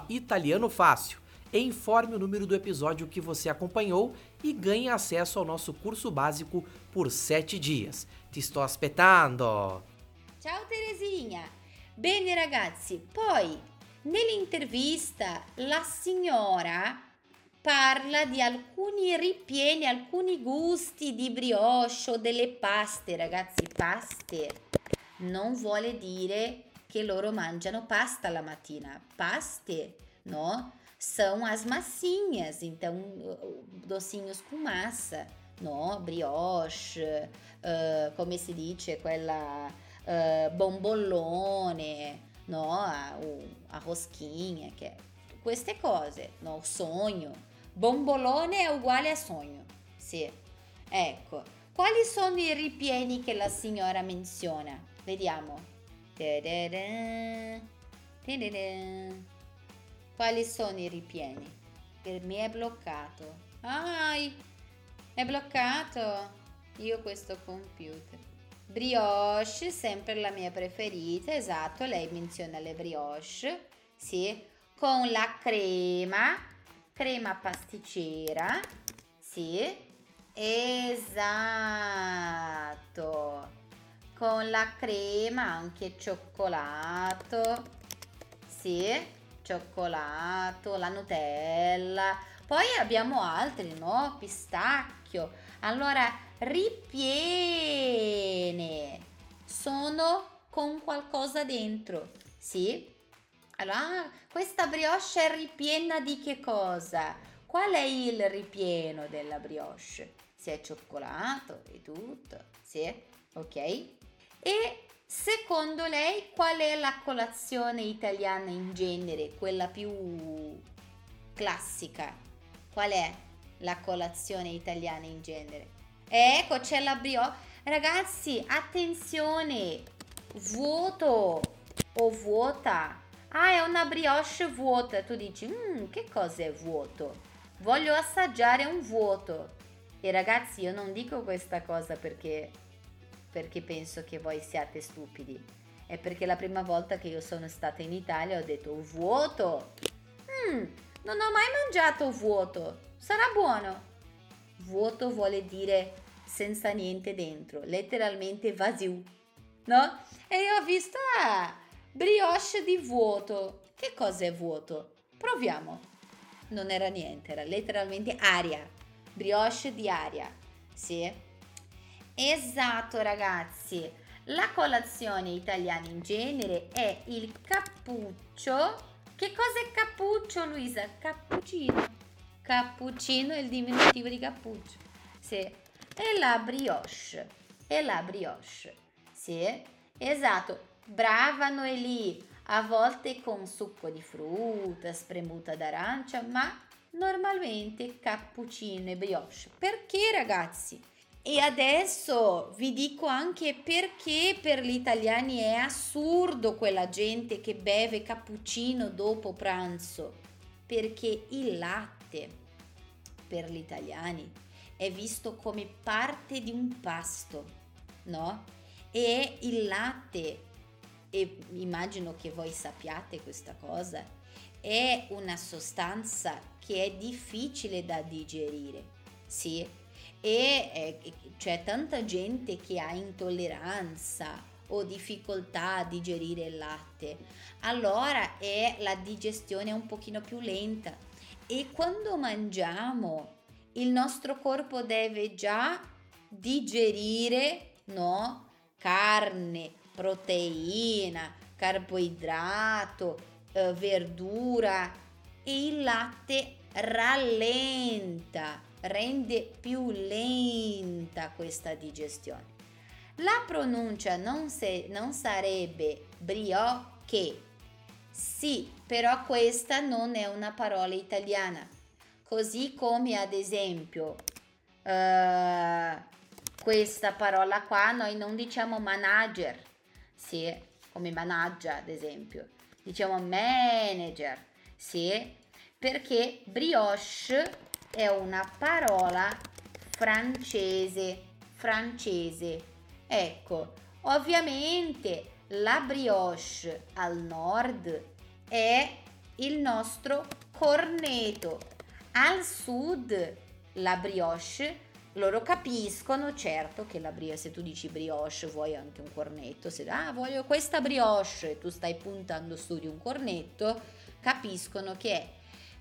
italianofácil, e informe o número do episódio que você acompanhou e ganhe acesso ao nosso curso básico por 7 dias. Ti sto aspettando! Ciao Teresinha! Bene ragazzi, poi nell'intervista la signora parla di alcuni ripieni, alcuni gusti di brioche o delle paste, ragazzi, paste. Non vuole dire che loro mangiano pasta la mattina, paste, no? São as massinhas, então docinhos com massa, no? Brioche, uh, come si dice, quella uh, bombolone, no? A, a rosquinha, che queste cose, no? Sogno, Bombolone è uguale a sogno. Sì. Ecco. Quali sono i ripieni che la signora menziona? Vediamo. Quali sono i ripieni? Per me è bloccato. Ai, è bloccato. Io questo computer. Brioche, sempre la mia preferita, esatto, lei menziona le brioche. Sì, con la crema, crema pasticcera, sì, esatto, con la crema anche cioccolato, sì, cioccolato, la Nutella, poi abbiamo altri, no? Pistacchio, allora ripiene, sono con qualcosa dentro, sì, allora, questa brioche è ripiena di che cosa? Qual è il ripieno della brioche? Se è cioccolato e tutto, sì? Ok? E secondo lei qual è la colazione italiana in genere, quella più classica? Qual è la colazione italiana in genere? Ecco, c'è la brioche. Ragazzi, attenzione! Vuoto o vuota Ah, è una brioche vuota. Tu dici, mmm, che cosa è vuoto? Voglio assaggiare un vuoto. E ragazzi, io non dico questa cosa perché, perché penso che voi siate stupidi. È perché la prima volta che io sono stata in Italia ho detto vuoto. Mmm, non ho mai mangiato vuoto. Sarà buono. Vuoto vuole dire senza niente dentro, letteralmente vasiu. No? E io ho visto, ah, Brioche di vuoto. Che cosa è vuoto? Proviamo. Non era niente, era letteralmente aria. Brioche di aria. Sì. Esatto, ragazzi. La colazione italiana in genere è il cappuccio. Che cosa è cappuccio, Luisa? Cappuccino. Cappuccino è il diminutivo di cappuccio. Sì. E la brioche. E la brioche. Sì. Esatto. Brava Noeli, a volte con succo di frutta, spremuta d'arancia, ma normalmente cappuccino e brioche. Perché ragazzi? E adesso vi dico anche perché per gli italiani è assurdo quella gente che beve cappuccino dopo pranzo. Perché il latte per gli italiani è visto come parte di un pasto, no? E il latte e immagino che voi sappiate questa cosa, è una sostanza che è difficile da digerire, sì, e eh, c'è tanta gente che ha intolleranza o difficoltà a digerire il latte, allora è la digestione un pochino più lenta. E quando mangiamo il nostro corpo deve già digerire no carne proteina, carboidrato, eh, verdura. E il latte rallenta, rende più lenta questa digestione. La pronuncia non, se, non sarebbe brioche, sì, però questa non è una parola italiana, così come ad esempio uh, questa parola qua noi non diciamo manager, sì, come managgia ad esempio. Diciamo manager, sì, perché brioche è una parola francese, francese. Ecco, ovviamente la brioche al nord è il nostro corneto, al sud la brioche loro capiscono certo che la brioche, se tu dici brioche vuoi anche un cornetto, se ah voglio questa brioche e tu stai puntando su di un cornetto, capiscono che è.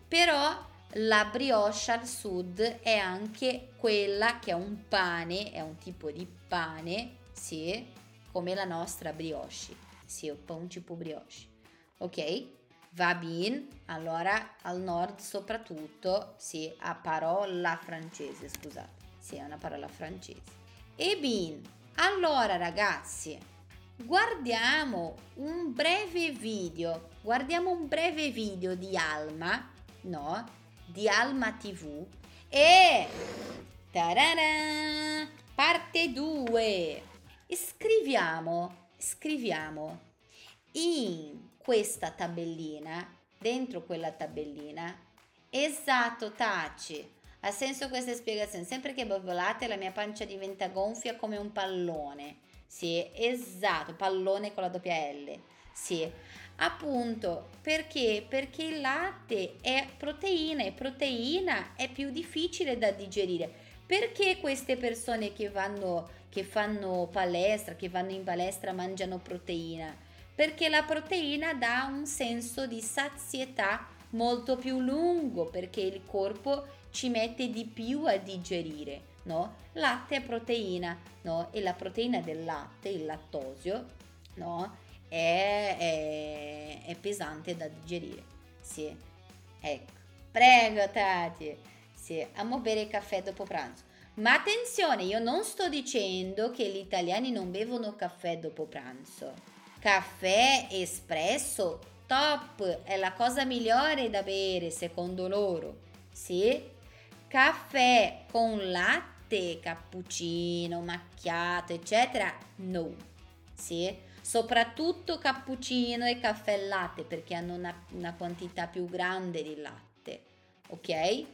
Però la brioche al sud è anche quella che è un pane, è un tipo di pane, sì, come la nostra brioche, sì, un tipo brioche, ok? Va bene, allora al nord soprattutto, sì, a parola francese, scusate. Sì, è una parola francese. E bin, allora ragazzi, guardiamo un breve video, guardiamo un breve video di Alma, no? Di Alma TV e tarara, parte 2. Scriviamo, scriviamo in questa tabellina, dentro quella tabellina, esatto, taci ha senso questa spiegazione? Sempre che bovolate la mia pancia diventa gonfia come un pallone. Sì, esatto, pallone con la doppia L. Sì, appunto perché? Perché il latte è proteina e proteina è più difficile da digerire. Perché queste persone che vanno che fanno palestra, che vanno in palestra mangiano proteina? Perché la proteina dà un senso di sazietà molto più lungo perché il corpo ci mette di più a digerire, no? Latte è proteina, no? E la proteina del latte, il lattosio, no? È, è, è pesante da digerire. Sì, ecco. Prego, Tati. Sì, amo bere caffè dopo pranzo. Ma attenzione, io non sto dicendo che gli italiani non bevono caffè dopo pranzo. Caffè espresso, top, è la cosa migliore da bere secondo loro. Sì? Caffè con latte, cappuccino, macchiato, eccetera, no. Sì? Soprattutto cappuccino e caffè latte perché hanno una, una quantità più grande di latte. Ok?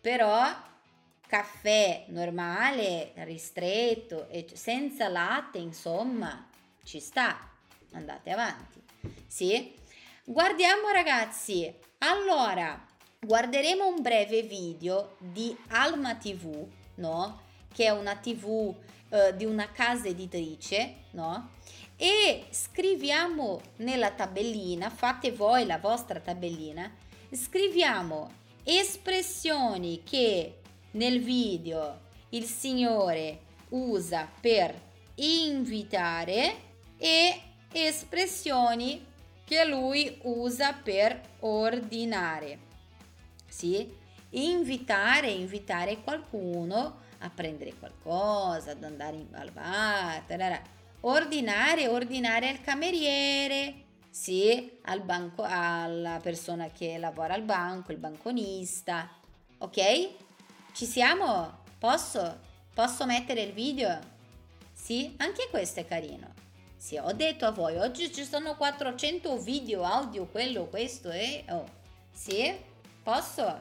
Però caffè normale, ristretto, senza latte, insomma, ci sta. Andate avanti. Sì? Guardiamo ragazzi. Allora, guarderemo un breve video di Alma TV, no? Che è una TV eh, di una casa editrice, no? E scriviamo nella tabellina, fate voi la vostra tabellina, scriviamo espressioni che nel video il Signore usa per invitare e espressioni che lui usa per ordinare sì? Invitare, invitare qualcuno a prendere qualcosa, ad andare al bar, ordinare, ordinare al cameriere, sì, al banco, alla persona che lavora al banco, il banconista, ok? Ci siamo? Posso? Posso mettere il video? Sì, anche questo è carino. Sì, ho detto a voi, oggi ci sono 400 video, audio, quello, questo e... Oh, sì? Posso?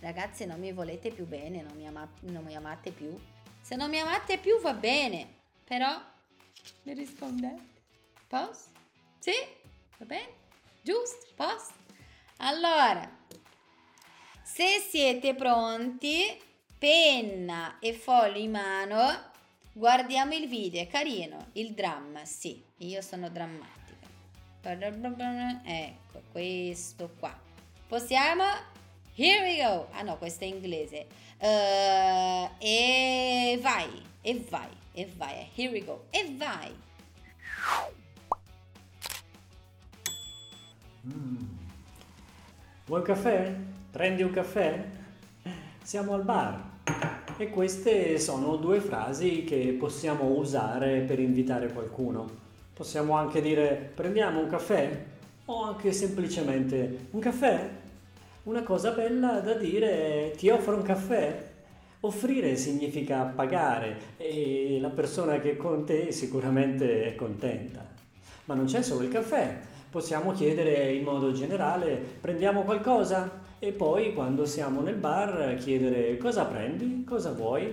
Ragazzi, non mi volete più bene, non mi, ama- non mi amate più. Se non mi amate più va bene, però mi rispondete. Posso? Sì? Va bene? Giusto? Posso? Allora, se siete pronti, penna e foglio in mano, guardiamo il video, è carino, il dramma, sì, io sono drammatica. Ecco, questo qua. Possiamo? Here we go. Ah no, questo è inglese. Uh, e vai, e vai, e vai. Here we go. E vai. Mm. Vuoi un caffè? Prendi un caffè? Siamo al bar. E queste sono due frasi che possiamo usare per invitare qualcuno. Possiamo anche dire prendiamo un caffè? o anche semplicemente un caffè. Una cosa bella da dire è ti offro un caffè. Offrire significa pagare e la persona che è con te sicuramente è contenta. Ma non c'è solo il caffè, possiamo chiedere in modo generale prendiamo qualcosa e poi quando siamo nel bar chiedere cosa prendi, cosa vuoi.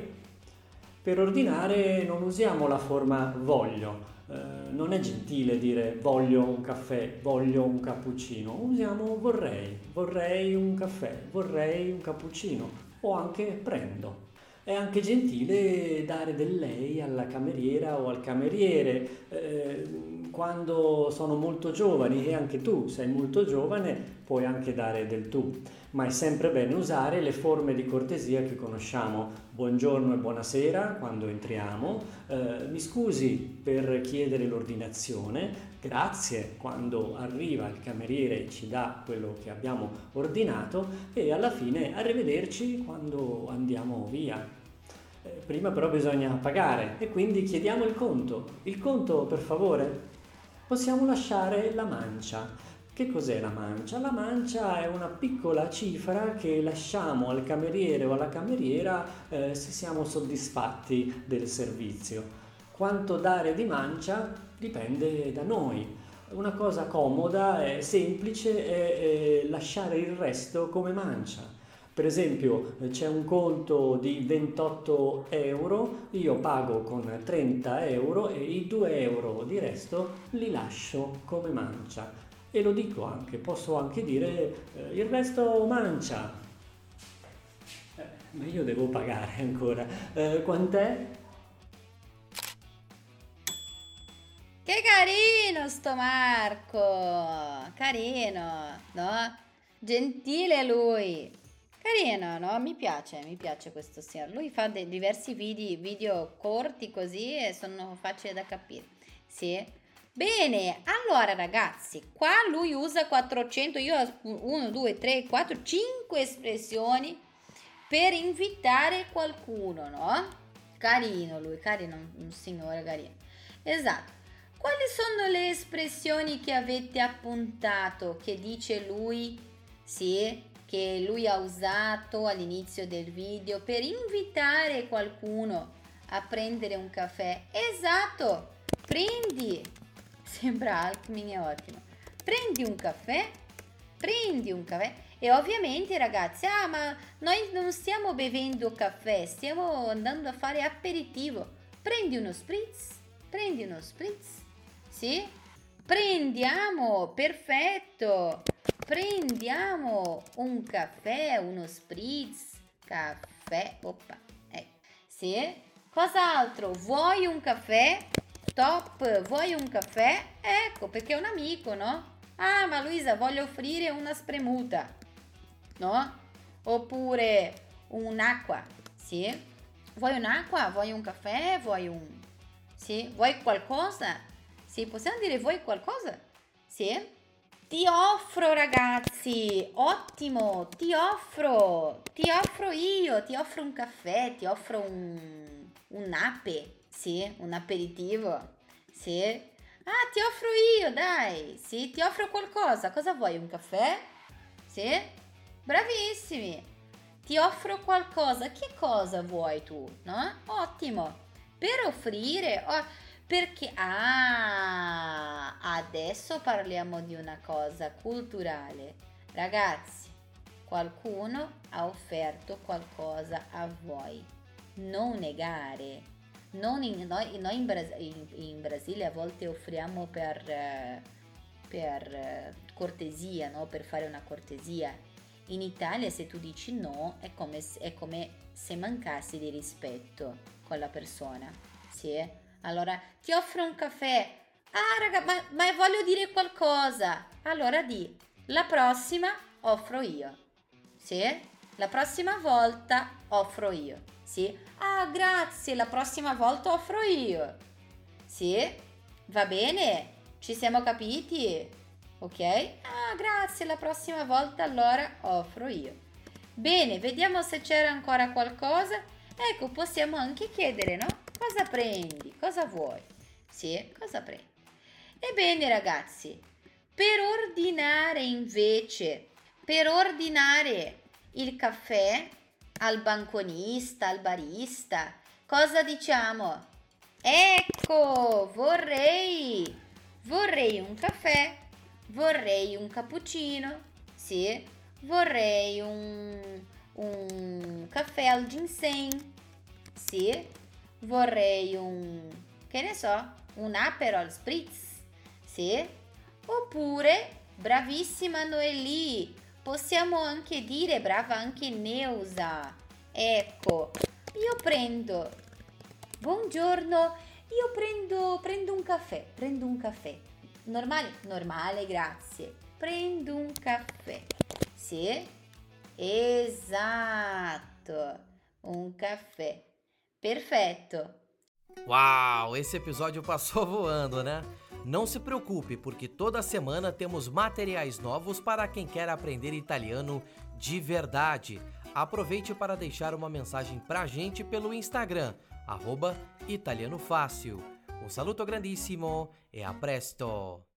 Per ordinare non usiamo la forma voglio, eh, non è gentile dire voglio un caffè, voglio un cappuccino, usiamo vorrei, vorrei un caffè, vorrei un cappuccino. O anche prendo. È anche gentile dare del lei alla cameriera o al cameriere. Eh, quando sono molto giovani e anche tu sei molto giovane puoi anche dare del tu ma è sempre bene usare le forme di cortesia che conosciamo. Buongiorno e buonasera quando entriamo, eh, mi scusi per chiedere l'ordinazione, grazie quando arriva il cameriere e ci dà quello che abbiamo ordinato e alla fine arrivederci quando andiamo via. Eh, prima però bisogna pagare e quindi chiediamo il conto. Il conto per favore? Possiamo lasciare la mancia. Che cos'è la mancia? La mancia è una piccola cifra che lasciamo al cameriere o alla cameriera eh, se siamo soddisfatti del servizio. Quanto dare di mancia dipende da noi. Una cosa comoda e semplice è, è lasciare il resto come mancia Per esempio c'è un conto di 28 euro, io pago con 30 euro e i 2 euro di resto li lascio come mancia. E lo dico anche, posso anche dire eh, il resto mancia. Eh, ma io devo pagare ancora. Eh, quant'è? Che carino sto Marco! Carino, no? Gentile lui. Carino, no? Mi piace, mi piace questo signor. Lui fa dei diversi video, video corti così e sono facili da capire. Sì. Bene, allora ragazzi, qua lui usa 400, io ho 1, 2, 3, 4, 5 espressioni per invitare qualcuno, no? Carino lui, carino, un signore carino. Esatto. Quali sono le espressioni che avete appuntato che dice lui, sì, che lui ha usato all'inizio del video per invitare qualcuno a prendere un caffè? Esatto, prendi, sembra Alckmin è ottimo, prendi un caffè, prendi un caffè e ovviamente ragazzi, ah ma noi non stiamo bevendo caffè, stiamo andando a fare aperitivo, prendi uno spritz, prendi uno spritz sì? Prendiamo, perfetto. Prendiamo un caffè, uno spritz, caffè, oppa, ecco. Sì? Cos'altro? Vuoi un caffè? Top, vuoi un caffè? Ecco, perché è un amico, no? Ah, ma Luisa, voglio offrire una spremuta, no? Oppure un'acqua, sì? Vuoi un'acqua? Vuoi un caffè? Vuoi un... Sì? Vuoi qualcosa? Sì, possiamo dire voi qualcosa? Sì? Ti offro ragazzi, ottimo, ti offro, ti offro io, ti offro un caffè, ti offro un, un ape, sì, un aperitivo, sì. Ah, ti offro io, dai, sì, ti offro qualcosa, cosa vuoi, un caffè? Sì? Bravissimi, ti offro qualcosa, che cosa vuoi tu, no? Ottimo, per offrire... Oh, perché ah, adesso parliamo di una cosa culturale. Ragazzi, qualcuno ha offerto qualcosa a voi. Non negare. Non in, noi, noi in, Bras- in, in, Brasile a volte offriamo per, per cortesia, no? per fare una cortesia. In Italia se tu dici no è come, è come se mancassi di rispetto con la persona. Sì? Allora, ti offro un caffè. Ah, raga, ma, ma voglio dire qualcosa. Allora di, la prossima offro io. Sì? La prossima volta offro io. Sì? Ah, grazie, la prossima volta offro io. Sì? Va bene? Ci siamo capiti? Ok? Ah, grazie, la prossima volta allora offro io. Bene, vediamo se c'era ancora qualcosa. Ecco, possiamo anche chiedere, no? Cosa prendi? Cosa vuoi? Sì, cosa prendi? Ebbene ragazzi, per ordinare invece, per ordinare il caffè al banconista, al barista, cosa diciamo? Ecco, vorrei, vorrei un caffè, vorrei un cappuccino, sì, vorrei un, un caffè al ginseng, sì, vorrei un, che ne so, un Aperol Spritz, sì? Oppure, bravissima Noeli, possiamo anche dire brava anche Neusa. Ecco, io prendo, buongiorno, io prendo, prendo un caffè, prendo un caffè. Normale, normale, grazie. Prendo un caffè. Sì? Esatto, un caffè. Perfeito. Uau, esse episódio passou voando, né? Não se preocupe, porque toda semana temos materiais novos para quem quer aprender italiano de verdade. Aproveite para deixar uma mensagem pra gente pelo Instagram, arroba Italiano Fácil. Um saluto grandissimo e a presto!